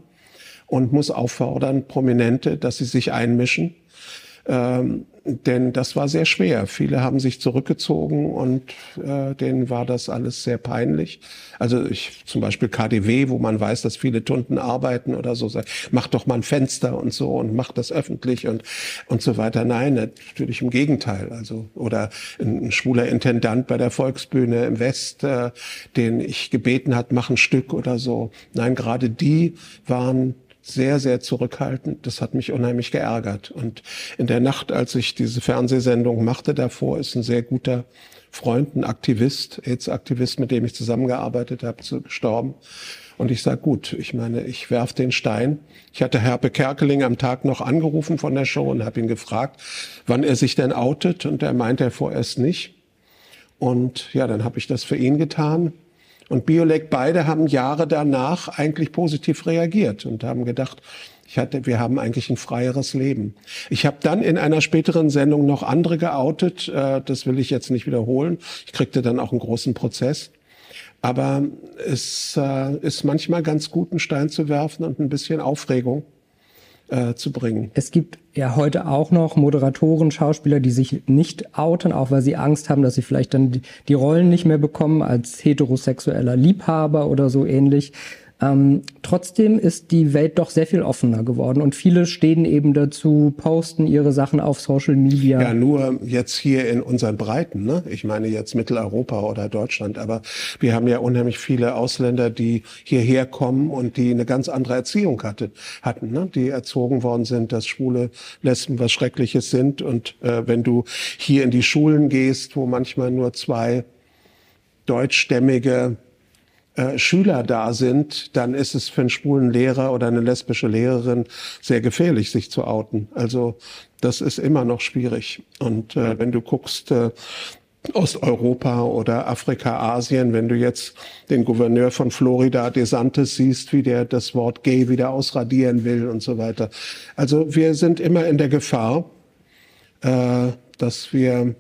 und muss auffordern, Prominente, dass sie sich einmischen. Ähm, denn das war sehr schwer. Viele haben sich zurückgezogen und äh, denen war das alles sehr peinlich. Also ich zum Beispiel KDW, wo man weiß, dass viele Tunden arbeiten oder so, sagt, mach doch mal ein Fenster und so und mach das öffentlich und und so weiter. Nein, natürlich im Gegenteil. Also oder ein, schwuler Intendant bei der Volksbühne im West, äh, den ich gebeten hat, mach ein Stück oder so. Nein, gerade die waren sehr, sehr zurückhaltend. Das hat mich unheimlich geärgert. Und in der Nacht, als ich diese Fernsehsendung machte, davor ist ein sehr guter Freund, ein Aktivist, AIDS-Aktivist, mit dem ich zusammengearbeitet habe, gestorben. Und ich sage, gut, ich meine, ich werf den Stein. Ich hatte Herpe Kerkeling am Tag noch angerufen von der Show und habe ihn gefragt, wann er sich denn outet. Und er meinte er vorerst nicht. Und ja, dann habe ich das für ihn getan. Und Biolek beide haben Jahre danach eigentlich positiv reagiert und haben gedacht, ich hatte, wir haben eigentlich ein freieres Leben. Ich habe dann in einer späteren Sendung noch andere geoutet. Äh, das will ich jetzt nicht wiederholen. Ich kriegte dann auch einen großen Prozess. Aber es äh, ist manchmal ganz gut, einen Stein zu werfen und ein bisschen Aufregung äh, zu bringen. Es gibt ja heute auch noch Moderatoren, Schauspieler, die sich nicht outen, auch weil sie Angst haben, dass sie vielleicht dann die, die Rollen nicht mehr bekommen als heterosexueller Liebhaber oder so ähnlich. Ähm, trotzdem ist die Welt doch sehr viel offener geworden und viele stehen eben dazu, posten ihre Sachen auf Social Media. Ja, nur jetzt hier in unseren Breiten, ne? Ich meine jetzt Mitteleuropa oder Deutschland, aber wir haben ja unheimlich viele Ausländer, die hierher kommen und die eine ganz andere Erziehung hatte, hatten, ne? Die erzogen worden sind, dass schwule Lesben was Schreckliches sind und äh, wenn du hier in die Schulen gehst, wo manchmal nur zwei deutschstämmige äh, Schüler da sind, dann ist es für einen schwulen Lehrer oder eine lesbische Lehrerin sehr gefährlich, sich zu outen. Also das ist immer noch schwierig. Und äh, wenn du guckst, äh, Osteuropa oder Afrika, Asien, wenn du jetzt den Gouverneur von Florida, DeSantis, siehst, wie der das Wort gay wieder ausradieren will und so weiter. Also wir sind immer in der Gefahr, äh, dass wir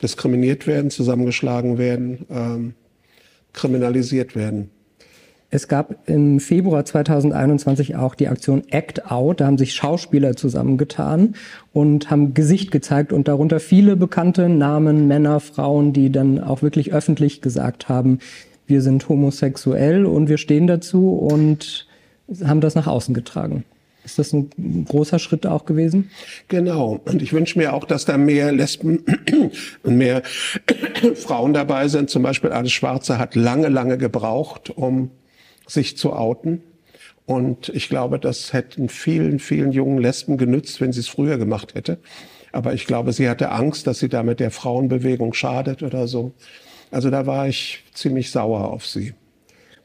diskriminiert werden, zusammengeschlagen werden, ähm, kriminalisiert werden. Es gab im Februar 2021 auch die Aktion Act Out. Da haben sich Schauspieler zusammengetan und haben Gesicht gezeigt und darunter viele bekannte Namen, Männer, Frauen, die dann auch wirklich öffentlich gesagt haben, wir sind homosexuell und wir stehen dazu und haben das nach außen getragen. Ist das ein großer Schritt auch gewesen? Genau. Und ich wünsche mir auch, dass da mehr Lesben [clears throat] und mehr [clears throat] Frauen dabei sind. Zum Beispiel Alice Schwarze hat lange, lange gebraucht, um sich zu outen. Und ich glaube, das hätten vielen, vielen jungen Lesben genützt, wenn sie es früher gemacht hätte. Aber ich glaube, sie hatte Angst, dass sie damit der Frauenbewegung schadet oder so. Also da war ich ziemlich sauer auf sie.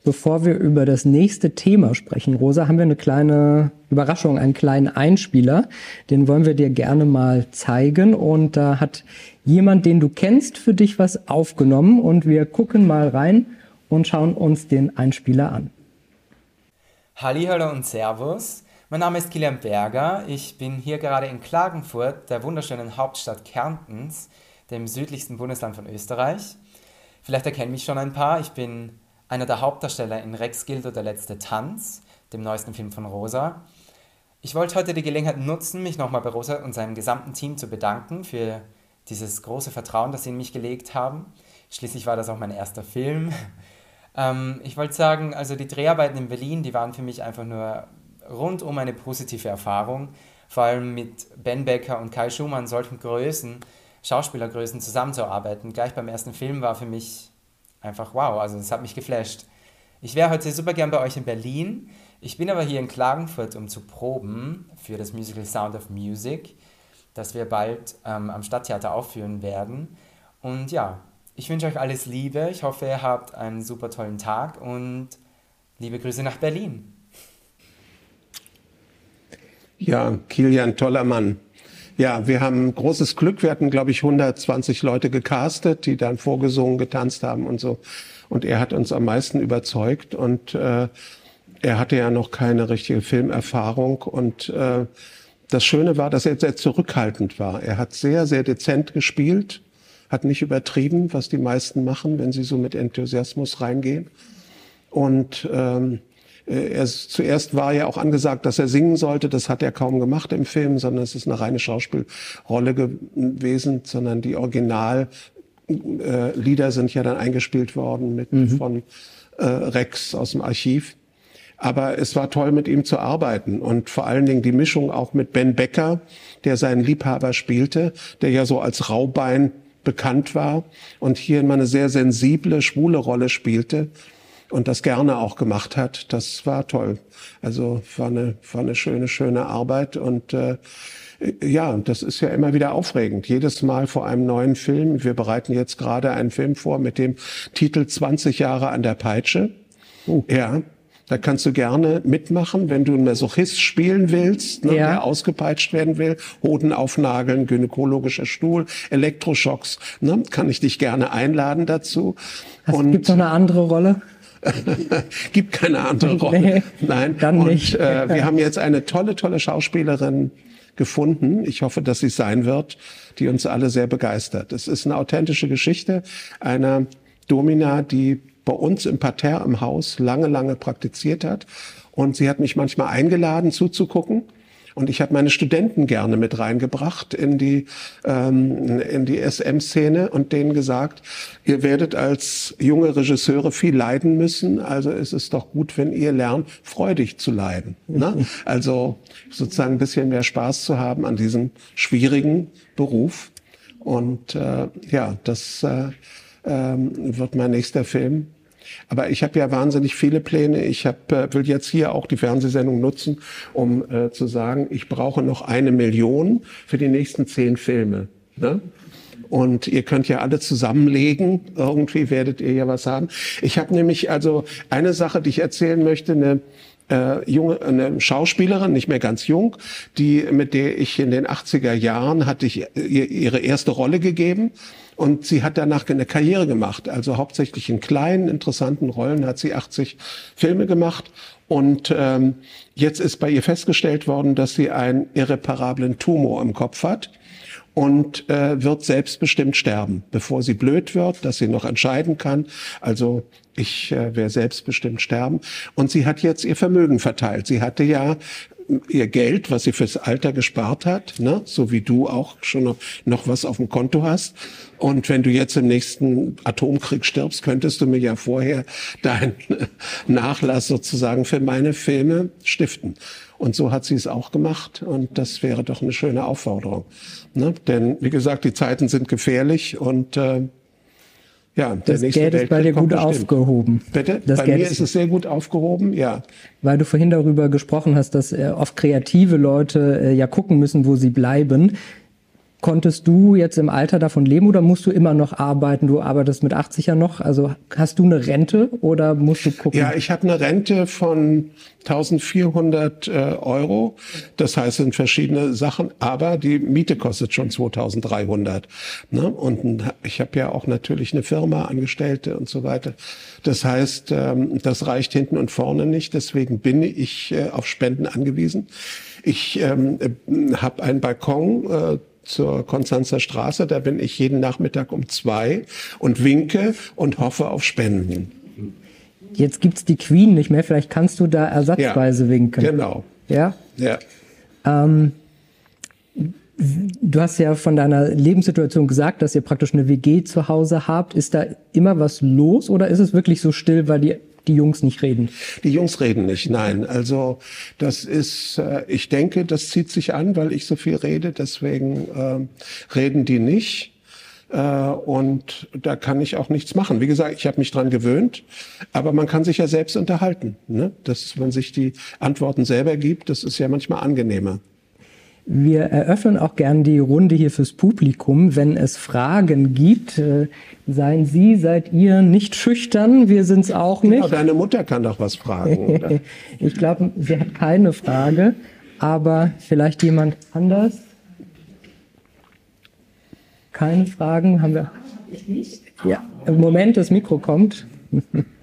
Bevor wir über das nächste Thema sprechen, Rosa, haben wir eine kleine Überraschung, einen kleinen Einspieler. Den wollen wir dir gerne mal zeigen. Und da hat jemand, den du kennst, für dich was aufgenommen. Und wir gucken mal rein und schauen uns den Einspieler an. Hallo und Servus. Mein Name ist Kilian Berger. Ich bin hier gerade in Klagenfurt, der wunderschönen Hauptstadt Kärntens, dem südlichsten Bundesland von Österreich. Vielleicht erkennen mich schon ein paar. Ich bin einer der Hauptdarsteller in Rex Gildo Der letzte Tanz, dem neuesten Film von Rosa. Ich wollte heute die Gelegenheit nutzen, mich nochmal bei Rosa und seinem gesamten Team zu bedanken für dieses große Vertrauen, das sie in mich gelegt haben. Schließlich war das auch mein erster Film. [laughs] Ähm, ich wollte sagen, also die Dreharbeiten in Berlin, die waren für mich einfach nur rundum eine positive Erfahrung. Vor allem mit Ben Becker und Kai Schumann, solchen Größen, Schauspielergrößen zusammenzuarbeiten. Gleich beim ersten Film war für mich einfach wow, also das hat mich geflasht. Ich wäre heute super gern bei euch in Berlin. Ich bin aber hier in Klagenfurt, um zu proben für das Musical Sound of Music, das wir bald ähm, am Stadttheater aufführen werden. Und ja, ich wünsche euch alles Liebe. Ich hoffe, ihr habt einen super tollen Tag und liebe Grüße nach Berlin. Ja, Kilian, toller Mann. Ja, wir haben großes Glück. Wir hatten, glaube ich, 120 Leute gecastet, die dann vorgesungen, getanzt haben und so. Und er hat uns am meisten überzeugt und äh, er hatte ja noch keine richtige Filmerfahrung und äh, das Schöne war, dass er sehr zurückhaltend war. Er hat sehr, sehr dezent gespielt hat nicht übertrieben, was die meisten machen, wenn sie so mit Enthusiasmus reingehen. Und ähm, äh, er, zuerst war ja auch angesagt, dass er singen sollte. Das hat er kaum gemacht im Film, sondern es ist eine reine Schauspielrolle gewesen, sondern die Originallieder äh, sind ja dann eingespielt worden mit mhm. von äh, Rex aus dem Archiv. Aber es war toll, mit ihm zu arbeiten und vor allen Dingen die Mischung auch mit Ben Becker, der seinen Liebhaber spielte, der ja so als Raubein bekannt war und hier immer eine sehr sensible, schwule Rolle spielte und das gerne auch gemacht hat. Das war toll. Also war eine, war eine schöne, schöne Arbeit und äh, ja, das ist ja immer wieder aufregend. Jedes Mal vor einem neuen Film. Wir bereiten jetzt gerade einen Film vor mit dem Titel 20 Jahre an der Peitsche. Oh. Ja, da kannst du gerne mitmachen, wenn du einen Masochist spielen willst, ne, ja. der ausgepeitscht werden will. Hoden aufnageln, gynäkologischer Stuhl, Elektroschocks. Ne, kann ich dich gerne einladen dazu. Gibt es noch eine andere Rolle? [laughs] Gibt keine andere Rolle. Nee, Nein. Dann nicht. Und, äh, [laughs] wir haben jetzt eine tolle, tolle Schauspielerin gefunden. Ich hoffe, dass sie sein wird, die uns alle sehr begeistert. Es ist eine authentische Geschichte einer Domina, die bei uns im Parterre im Haus lange, lange praktiziert hat. Und sie hat mich manchmal eingeladen zuzugucken. Und ich habe meine Studenten gerne mit reingebracht in die, ähm, in die SM-Szene und denen gesagt, ihr werdet als junge Regisseure viel leiden müssen. Also ist es doch gut, wenn ihr lernt, freudig zu leiden. Ne? [laughs] Also sozusagen ein bisschen mehr Spaß zu haben an diesem schwierigen Beruf. Und äh, ja, das äh, ähm, wird mein nächster Film. Aber ich habe ja wahnsinnig viele Pläne. Ich hab, äh, will jetzt hier auch die Fernsehsendung nutzen, um äh, zu sagen, ich brauche noch eine Million für die nächsten zehn Filme. Ne? Und ihr könnt ja alle zusammenlegen. Irgendwie werdet ihr ja was haben. Ich habe nämlich also eine Sache, die ich erzählen möchte, eine äh, junge, eine Schauspielerin, nicht mehr ganz jung, die, mit der ich in den 80er Jahren hatte ich ihr, ihre erste Rolle gegeben. Und sie hat danach eine Karriere gemacht. Also hauptsächlich in kleinen, interessanten Rollen hat sie 80 Filme gemacht. Und ähm, jetzt ist bei ihr festgestellt worden, dass sie einen irreparablen Tumor im Kopf hat und äh, wird selbstbestimmt sterben, bevor sie blöd wird, dass sie noch entscheiden kann. Also ich äh, werde selbstbestimmt sterben. Und sie hat jetzt ihr Vermögen verteilt. Sie hatte ja ihr Geld, was sie fürs Alter gespart hat, ne? so wie du auch schon noch, noch was auf dem Konto hast. Und wenn du jetzt im nächsten Atomkrieg stirbst, könntest du mir ja vorher [laughs] deinen Nachlass sozusagen für meine Filme stiften. Und so hat sie es auch gemacht. Und das wäre doch eine schöne Aufforderung. Ne? Denn, wie gesagt, die Zeiten sind gefährlich und äh, ja, das Geld ist bei dir gut bestimmt. aufgehoben. Bitte? Das bei Geld mir ist es sehr gut aufgehoben, ja. Weil du vorhin darüber gesprochen hast, dass äh, oft kreative Leute äh, ja gucken müssen, wo sie bleiben. Konntest du jetzt im Alter davon leben oder musst du immer noch arbeiten? Du arbeitest mit 80 ja noch. Also hast du eine Rente oder musst du gucken? Ja, ich habe eine Rente von 1400 äh, Euro. Das heißt, sind verschiedene Sachen. Aber die Miete kostet schon 2300. Ne? Und ich habe ja auch natürlich eine Firma, Angestellte und so weiter. Das heißt, ähm, das reicht hinten und vorne nicht. Deswegen bin ich äh, auf Spenden angewiesen. Ich ähm, äh, habe einen Balkon. Äh, zur Konstanzer Straße. Da bin ich jeden Nachmittag um zwei und winke und hoffe auf Spenden. Jetzt gibt's die Queen nicht mehr. Vielleicht kannst du da ersatzweise ja, winken. Genau. Ja? Ja. Ähm, du hast ja von deiner Lebenssituation gesagt, dass ihr praktisch eine WG zu Hause habt. Ist da immer was los oder ist es wirklich so still, weil die die Jungs nicht reden? Die Jungs reden nicht, nein. Also das ist, äh, ich denke, das zieht sich an, weil ich so viel rede, deswegen äh, reden die nicht. Äh, und da kann ich auch nichts machen. Wie gesagt, ich habe mich dran gewöhnt, aber man kann sich ja selbst unterhalten. Ne? Dass man sich die Antworten selber gibt, das ist ja manchmal angenehmer. Wir eröffnen auch gern die Runde hier fürs Publikum. Wenn es Fragen gibt, äh, seien Sie, seid ihr nicht schüchtern, wir sind es auch nicht. Genau, deine Mutter kann doch was fragen. Oder? [laughs] ich glaube, sie hat keine Frage, aber vielleicht jemand anders. Keine Fragen haben wir. Ich nicht. Ja, im Moment das Mikro kommt. [laughs]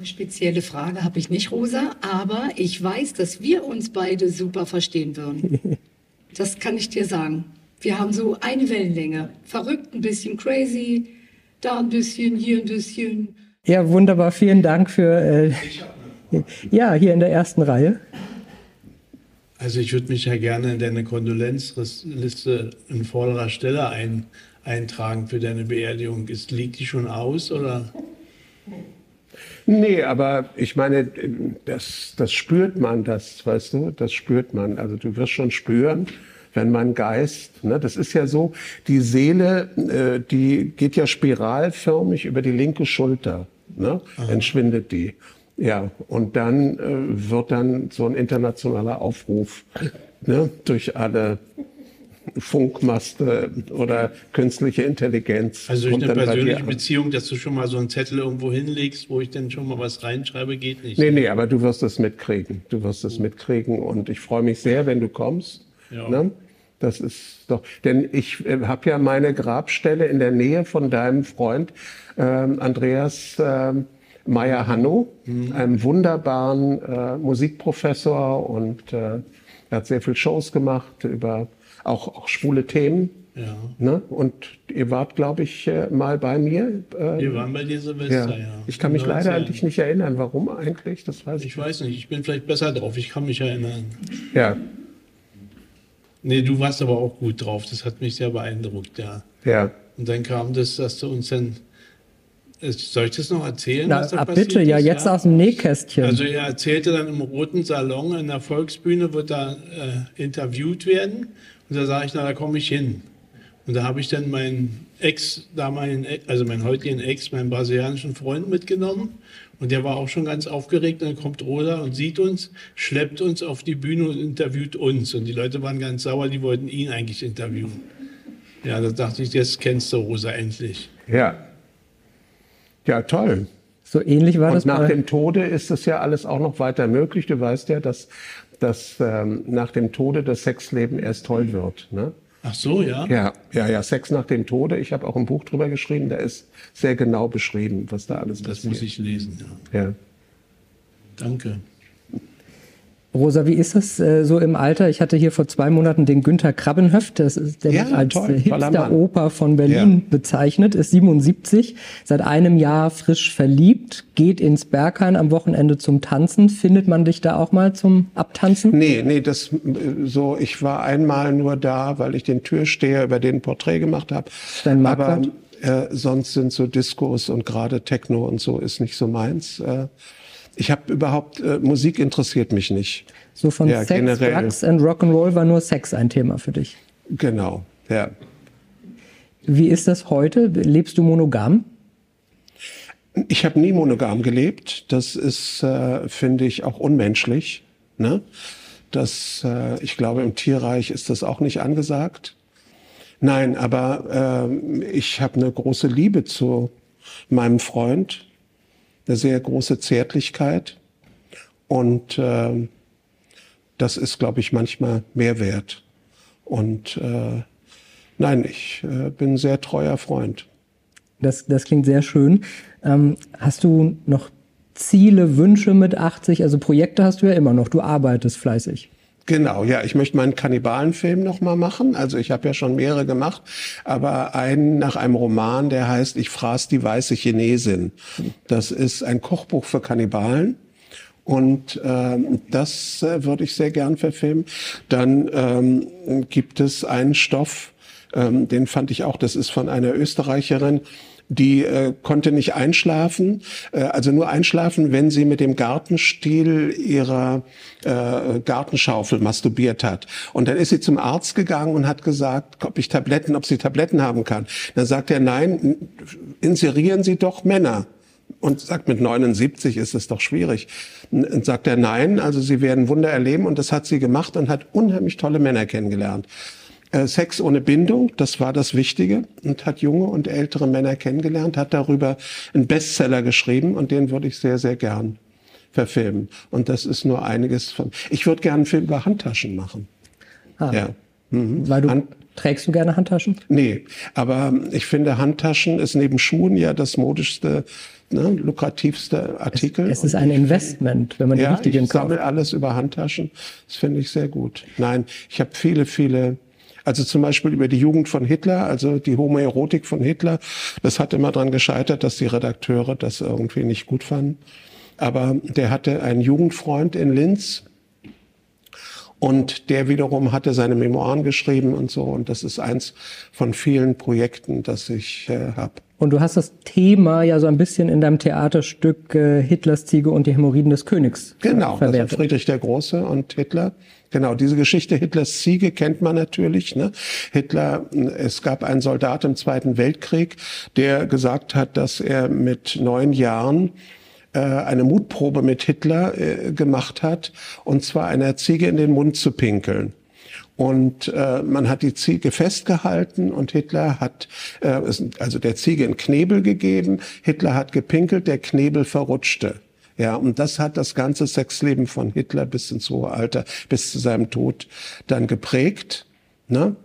Eine spezielle Frage habe ich nicht, Rosa, aber ich weiß, dass wir uns beide super verstehen würden. [laughs] Das kann ich dir sagen. Wir haben so eine Wellenlänge. Verrückt, ein bisschen crazy, da ein bisschen, hier ein bisschen. Ja, wunderbar. Vielen Dank für. Äh, ja, hier in der ersten Reihe. Also ich würde mich ja gerne in deine Kondolenzliste in vorderer Stelle ein, eintragen für deine Beerdigung. Ist, liegt die schon aus oder? Nee, aber ich meine, das, das spürt man, das, weißt du, das spürt man. Also du wirst schon spüren, wenn mein Geist, ne, das ist ja so, die Seele, äh, die geht ja spiralförmig über die linke Schulter, ne, entschwindet die. Ja, und dann äh, wird dann so ein internationaler Aufruf ne, durch alle Funkmaste oder künstliche Intelligenz. Also durch eine persönliche Beziehung, dass du schon mal so einen Zettel irgendwo hinlegst, wo ich dann schon mal was reinschreibe, geht nicht. Nee, nee, aber du wirst es mitkriegen. Du wirst es mitkriegen und ich freue mich sehr, wenn du kommst. Ja. Ne? Das ist doch, denn ich äh, habe ja meine Grabstelle in der Nähe von deinem Freund äh, Andreas äh, Meyer-Hanno, mhm. einem wunderbaren äh, Musikprofessor und äh, er hat sehr viel Shows gemacht über auch, auch schwule Themen. Ja. Ne? Und ihr wart, glaube ich, äh, mal bei mir. Äh, Wir waren bei dir Silvester, ja. ja. Ich kann mich leider an dich nicht erinnern. Warum eigentlich? Das weiß ich. Ich weiß nicht. Ich bin vielleicht besser drauf. Ich kann mich erinnern. Ja. Nee, du warst aber auch gut drauf. Das hat mich sehr beeindruckt, ja. Ja. Und dann kam das, dass du uns dann äh, soll ich das noch erzählen? Na, was da ab bitte, ist? ja, jetzt ja? aus dem Nähkästchen. Also er erzählte dann im Roten Salon in der Volksbühne, wird da äh, interviewt werden. Und da sage ich, na, da komme ich hin. Und da habe ich dann meinen Ex, damaligen, also meinen heutigen Ex, meinen brasilianischen Freund mitgenommen. Und der war auch schon ganz aufgeregt. Und dann kommt Rosa und sieht uns, schleppt uns auf die Bühne und interviewt uns. Und die Leute waren ganz sauer, die wollten ihn eigentlich interviewen. Ja, da dachte ich, jetzt kennst du Rosa endlich. Ja. Ja, toll. So ähnlich war Und das nach bei- dem Tode ist es ja alles auch noch weiter möglich. Du weißt ja, dass, dass ähm, nach dem Tode das Sexleben erst toll wird. Ne? Ach so, ja? Ja, ja, ja, Sex nach dem Tode. Ich habe auch ein Buch drüber geschrieben, da ist sehr genau beschrieben, was da alles Das passiert. muss ich lesen, ja. Ja. Danke. Rosa, wie ist es äh, so im Alter? Ich hatte hier vor zwei Monaten den Günther Krabbenhöft, das ist der Ja, wird als toll. Hipster-Oper von Berlin Ja. bezeichnet, ist 77, seit einem Jahr frisch verliebt, geht ins Berghain am Wochenende zum Tanzen. Findet man dich da auch mal zum Abtanzen? Nee, nee, das äh, so, ich war einmal nur da, weil ich den Türsteher über den Porträt gemacht habe. Dein Aber Marquardt? äh, sonst sind so Diskos und gerade Techno und so ist nicht so meins. Äh, ich habe überhaupt, äh, Musik interessiert mich nicht. So von Ja, Sex, generell. Drugs and Rock'n'Roll war nur Sex ein Thema für dich. Genau, ja. Wie ist das heute? Lebst du monogam? Ich habe nie monogam gelebt. Das ist, äh, finde ich, auch unmenschlich. Ne? Das, äh, ich glaube, im Tierreich ist das auch nicht angesagt. Nein, aber ähm, ich habe eine große Liebe zu meinem Freund, eine sehr große Zärtlichkeit und ähm, das ist, glaube ich, manchmal mehr wert. Und äh, nein, ich äh, bin ein sehr treuer Freund. Das, das klingt sehr schön. Ähm, hast du noch Ziele, Wünsche mit 80? Also Projekte hast du ja immer noch. Du arbeitest fleißig. Genau, ja, ich möchte meinen Kannibalenfilm noch mal machen. Also ich habe ja schon mehrere gemacht, aber einen nach einem Roman, der heißt Ich fraß die weiße Chinesin. Das ist ein Kochbuch für Kannibalen. Und ähm, das äh, würde ich sehr gern verfilmen. Dann ähm, gibt es einen Stoff, ähm, den fand ich auch, das ist von einer Österreicherin, die äh, konnte nicht einschlafen, äh, also nur einschlafen, wenn sie mit dem Gartenstiel ihrer äh, Gartenschaufel masturbiert hat. Und dann ist sie zum Arzt gegangen und hat gesagt, ob ich Tabletten, ob sie Tabletten haben kann. Dann sagt er, nein, inserieren Sie doch Männer. Und sagt, mit 79 ist es doch schwierig. Und sagt er, nein, also sie werden Wunder erleben. Und das hat sie gemacht und hat unheimlich tolle Männer kennengelernt. Äh, Sex ohne Bindung, das war das Wichtige und hat junge und ältere Männer kennengelernt, hat darüber einen Bestseller geschrieben und den würde ich sehr, sehr gern verfilmen. Und das ist nur einiges von. Ich würde gerne einen Film über Handtaschen machen. Ah. Ja. Mhm. Weil du Hand- trägst du gerne Handtaschen? Nee, aber ich finde, Handtaschen ist neben Schuhen ja das modischste, ne, lukrativste Artikel. Es ist ein Investment, wenn man die ja, richtigen ich kauft. sammle alles über Handtaschen. Das finde ich sehr gut. Nein, ich habe viele, viele, also zum Beispiel über die Jugend von Hitler, also die Homoerotik von Hitler. Das hat immer dran gescheitert, dass die Redakteure das irgendwie nicht gut fanden. Aber der hatte einen Jugendfreund in Linz, und der wiederum hatte seine Memoiren geschrieben und so. Und das ist eins von vielen Projekten, das ich äh, habe. Und du hast das Thema ja so ein bisschen in deinem Theaterstück äh, Hitlers Ziege und die Hämorrhoiden des Königs Genau, das war verwertet. Friedrich der Große und Hitler. Genau, diese Geschichte Hitlers Ziege kennt man natürlich. Ne? Hitler, es gab einen Soldat im Zweiten Weltkrieg, der gesagt hat, dass er mit neun Jahren äh, eine Mutprobe mit Hitler äh, gemacht hat, und zwar einer Ziege in den Mund zu pinkeln. Und äh, man hat die Ziege festgehalten und Hitler hat, äh, also der Ziege einen Knebel gegeben. Hitler hat gepinkelt, der Knebel verrutschte. Ja, und das hat das ganze Sexleben von Hitler bis ins hohe Alter, bis zu seinem Tod dann geprägt. Ne?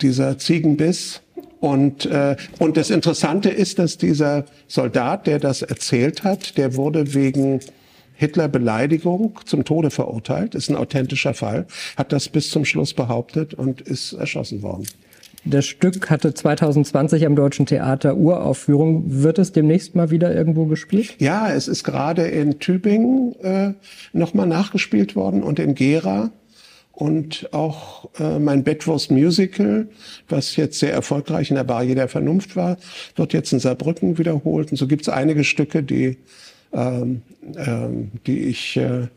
Dieser Ziegenbiss. Und, äh, und das Interessante ist, dass dieser Soldat, der das erzählt hat, der wurde wegen Hitler-Beleidigung zum Tode verurteilt, ist ein authentischer Fall, hat das bis zum Schluss behauptet und ist erschossen worden. Das Stück hatte 2020 am Deutschen Theater Uraufführung. Wird es demnächst mal wieder irgendwo gespielt? Ja, es ist gerade in Tübingen äh, nochmal nachgespielt worden und in Gera. Und auch äh, mein Bedwurst Musical, was jetzt sehr erfolgreich in der Bar jeder Vernunft war, wird jetzt in Saarbrücken wiederholt. Und so gibt es einige Stücke, die, ähm, ähm, die ich, äh,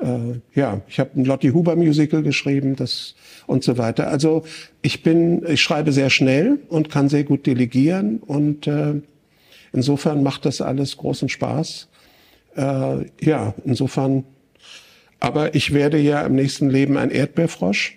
äh, ja, ich habe ein Lotti Huber Musical geschrieben, das und so weiter. Also ich bin, ich schreibe sehr schnell und kann sehr gut delegieren und äh, insofern macht das alles großen Spaß. Äh, ja, insofern. Aber ich werde ja im nächsten Leben ein Erdbeerfrosch.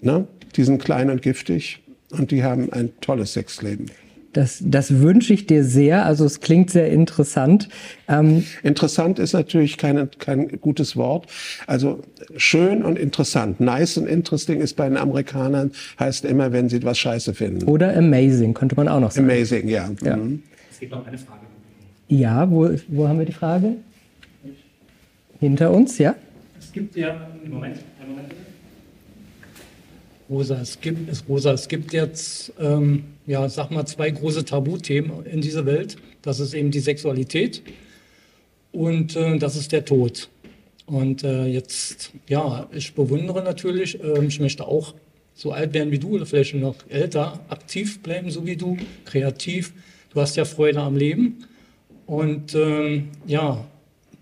Ne? Die sind klein und giftig. und die haben ein tolles Sexleben. Das, das wünsche ich dir sehr. Also es klingt sehr interessant. Ähm interessant ist natürlich kein, kein gutes Wort. Also schön und interessant. Nice und interesting ist bei den Amerikanern heißt immer, wenn sie was scheiße finden. Oder amazing könnte man auch noch sagen. Amazing, ja. ja. Mhm. Es gibt noch eine Frage. Ja, wo, wo haben wir die Frage? Hinter uns, ja? Es gibt ja, Moment, einen Moment. Rosa, es gibt, es, Rosa, es gibt jetzt, ähm, ja, sag mal, zwei große Tabuthemen in dieser Welt. Das ist eben die Sexualität und äh, das ist der Tod. Und äh, jetzt, ja, ich bewundere natürlich, äh, ich möchte auch so alt werden wie du oder vielleicht noch älter, aktiv bleiben, so wie du, kreativ. Du hast ja Freude am Leben. Und ähm, ja,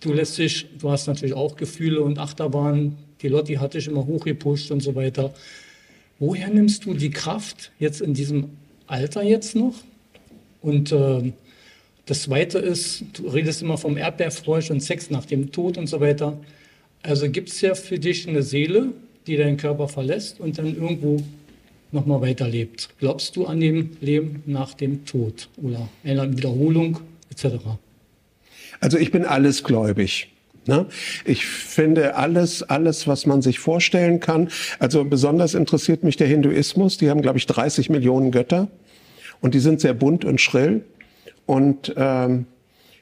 du lässt dich, du hast natürlich auch Gefühle und Achterbahn. Die Lotti hat dich immer hochgepusht und so weiter. Woher nimmst du die Kraft jetzt in diesem Alter jetzt noch? Und äh, das Zweite ist, du redest immer vom Erdbeerfrosch und Sex nach dem Tod und so weiter. Also gibt es ja für dich eine Seele, die deinen Körper verlässt und dann irgendwo nochmal weiterlebt. Glaubst du an dem Leben nach dem Tod oder einer Wiederholung etc.? Also ich bin alles gläubig. Ne? Ich finde alles, alles, was man sich vorstellen kann. Also besonders interessiert mich der Hinduismus. Die haben, glaube ich, 30 Millionen Götter und die sind sehr bunt und schrill und ähm,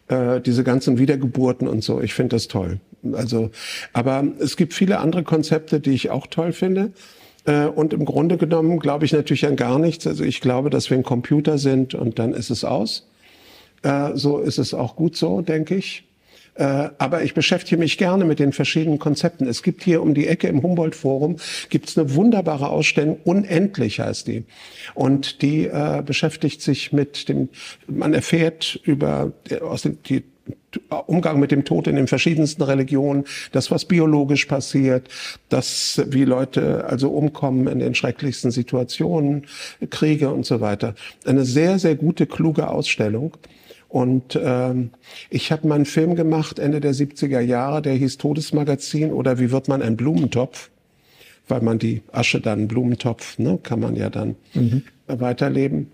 äh, diese ganzen Wiedergeburten und so. Ich finde das toll. Also, aber es gibt viele andere Konzepte, die ich auch toll finde. Äh, und im Grunde genommen glaube ich natürlich an gar nichts. Also ich glaube, dass wir ein Computer sind und dann ist es aus. Äh, so ist es auch gut so, denke ich. Äh, aber ich beschäftige mich gerne mit den verschiedenen Konzepten. Es gibt hier um die Ecke im Humboldt-Forum gibt's eine wunderbare Ausstellung, unendlich heißt die. Und die äh, beschäftigt sich mit dem, man erfährt über äh, aus dem, die Umgang mit dem Tod in den verschiedensten Religionen, das, was biologisch passiert, das, wie Leute also umkommen in den schrecklichsten Situationen, Kriege und so weiter. Eine sehr, sehr gute, kluge Ausstellung. Und ähm, ich habe mal einen Film gemacht, Ende der 70er Jahre, der hieß Todesmagazin oder Wie wird man ein Blumentopf? Weil man die Asche dann Blumentopf, ne, kann man ja dann mhm. weiterleben.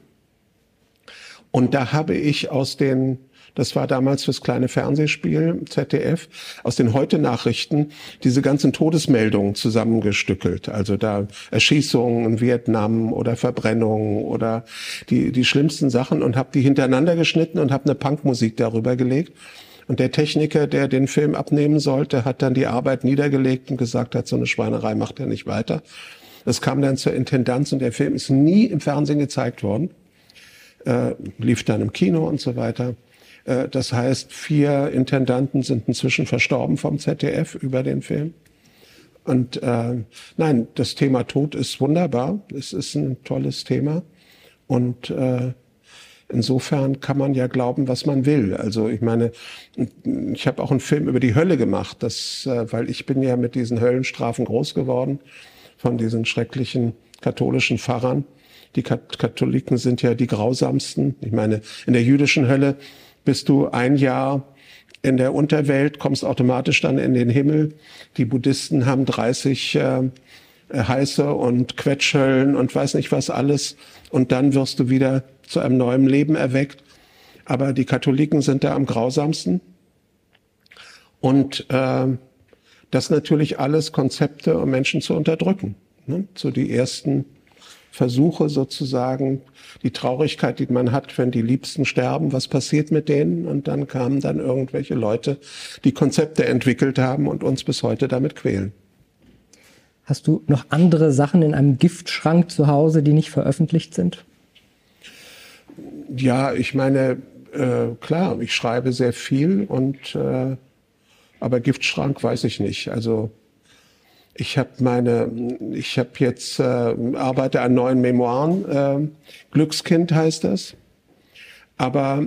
Und da habe ich aus den das war damals fürs kleine Fernsehspiel ZDF, aus den Heute-Nachrichten diese ganzen Todesmeldungen zusammengestückelt. Also da Erschießungen in Vietnam oder Verbrennungen oder die, die schlimmsten Sachen und habe die hintereinander geschnitten und habe eine Punkmusik darüber gelegt. Und der Techniker, der den Film abnehmen sollte, hat dann die Arbeit niedergelegt und gesagt hat, so eine Schweinerei macht er nicht weiter. Das kam dann zur Intendanz und der Film ist nie im Fernsehen gezeigt worden. Äh, lief dann im Kino und so weiter. Äh, das heißt, vier Intendanten sind inzwischen verstorben vom ZDF über den Film. Und äh, nein, das Thema Tod ist wunderbar. Es ist ein tolles Thema. Und äh, insofern kann man ja glauben, was man will. Also ich meine, ich habe auch einen Film über die Hölle gemacht, das, äh, weil ich bin ja mit diesen Höllenstrafen groß geworden von diesen schrecklichen katholischen Pfarrern. Die Katholiken sind ja die grausamsten. Ich meine, in der jüdischen Hölle bist du ein Jahr in der Unterwelt, kommst automatisch dann in den Himmel. Die Buddhisten haben 30 äh, heiße und Quetschhöllen und weiß nicht was alles. Und dann wirst du wieder zu einem neuen Leben erweckt. Aber die Katholiken sind da am grausamsten. Und äh, das natürlich alles Konzepte, um Menschen zu unterdrücken. Ne? So die ersten Versuche sozusagen, die Traurigkeit, die man hat, wenn die Liebsten sterben, was passiert mit denen? Und dann kamen dann irgendwelche Leute, die Konzepte entwickelt haben und uns bis heute damit quälen. Hast du noch andere Sachen in einem Giftschrank zu Hause, die nicht veröffentlicht sind? Ja, ich meine, äh, klar, ich schreibe sehr viel und äh, aber Giftschrank weiß ich nicht. Also ich habe meine, ich habe jetzt äh, arbeite an neuen Memoiren. Äh, Glückskind heißt das. Aber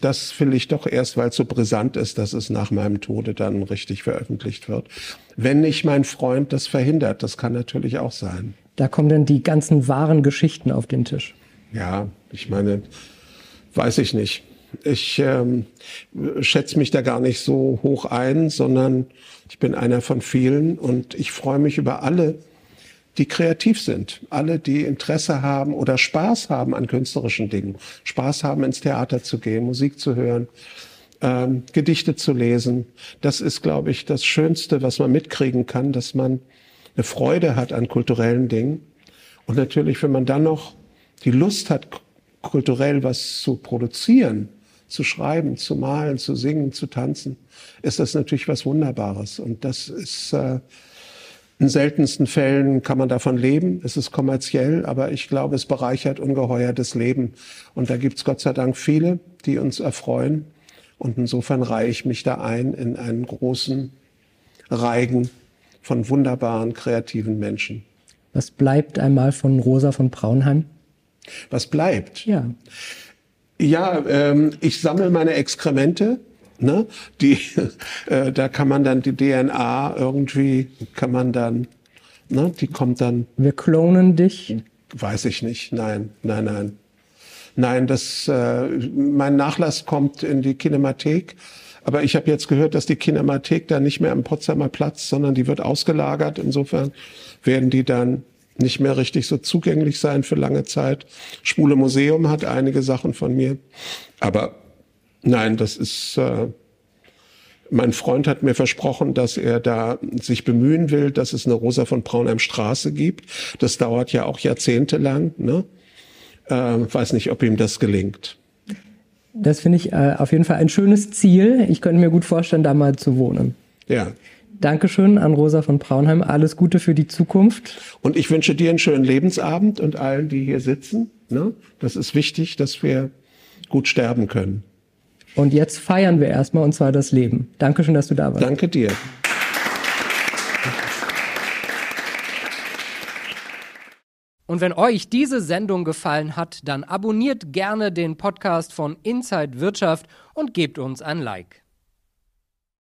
das will ich doch erst, weil es so brisant ist, dass es nach meinem Tode dann richtig veröffentlicht wird. Wenn nicht mein Freund das verhindert, das kann natürlich auch sein. Da kommen dann die ganzen wahren Geschichten auf den Tisch. Ja, ich meine, weiß ich nicht. Ich ähm, schätze mich da gar nicht so hoch ein, sondern ich bin einer von vielen und ich freue mich über alle, die kreativ sind. Alle, die Interesse haben oder Spaß haben an künstlerischen Dingen. Spaß haben, ins Theater zu gehen, Musik zu hören, ähm, Gedichte zu lesen. Das ist, glaube ich, das Schönste, was man mitkriegen kann, dass man eine Freude hat an kulturellen Dingen. Und natürlich, wenn man dann noch die Lust hat, kulturell was zu produzieren, zu schreiben, zu malen, zu singen, zu tanzen, ist das natürlich was Wunderbares. Und das ist äh, in seltensten Fällen kann man davon leben. Es ist kommerziell, aber ich glaube, es bereichert ungeheuer das Leben. Und da gibt's Gott sei Dank viele, die uns erfreuen. Und insofern reihe ich mich da ein in einen großen Reigen von wunderbaren, kreativen Menschen. Was bleibt einmal von Rosa von Braunheim? Was bleibt? Ja. Ja, ähm, ich sammle meine Exkremente. Ne? Die, [laughs] äh, da kann man dann die DNA irgendwie, kann man dann, ne? die kommt dann. Wir klonen dich? Weiß ich nicht. Nein, nein, nein. Nein, das, äh, mein Nachlass kommt in die Kinemathek. Aber ich habe jetzt gehört, dass die Kinemathek dann nicht mehr am Potsdamer Platz, sondern die wird ausgelagert. Insofern werden die dann nicht mehr richtig so zugänglich sein für lange Zeit. Schwule Museum hat einige Sachen von mir. Aber nein, das ist, äh, mein Freund hat mir versprochen, dass er da sich bemühen will, dass es eine Rosa von Braunheim Straße gibt. Das dauert ja auch jahrzehntelang. Ne? Äh, weiß nicht, ob ihm das gelingt. Das finde ich äh, auf jeden Fall ein schönes Ziel. Ich könnte mir gut vorstellen, da mal zu wohnen. Ja. Dankeschön an Rosa von Braunheim. Alles Gute für die Zukunft. Und ich wünsche dir einen schönen Lebensabend und allen, die hier sitzen. Ne? Das ist wichtig, dass wir gut sterben können. Und jetzt feiern wir erstmal, und zwar das Leben. Dankeschön, dass du da warst. Danke dir. Und wenn euch diese Sendung gefallen hat, dann abonniert gerne den Podcast von Inside Wirtschaft und gebt uns ein Like.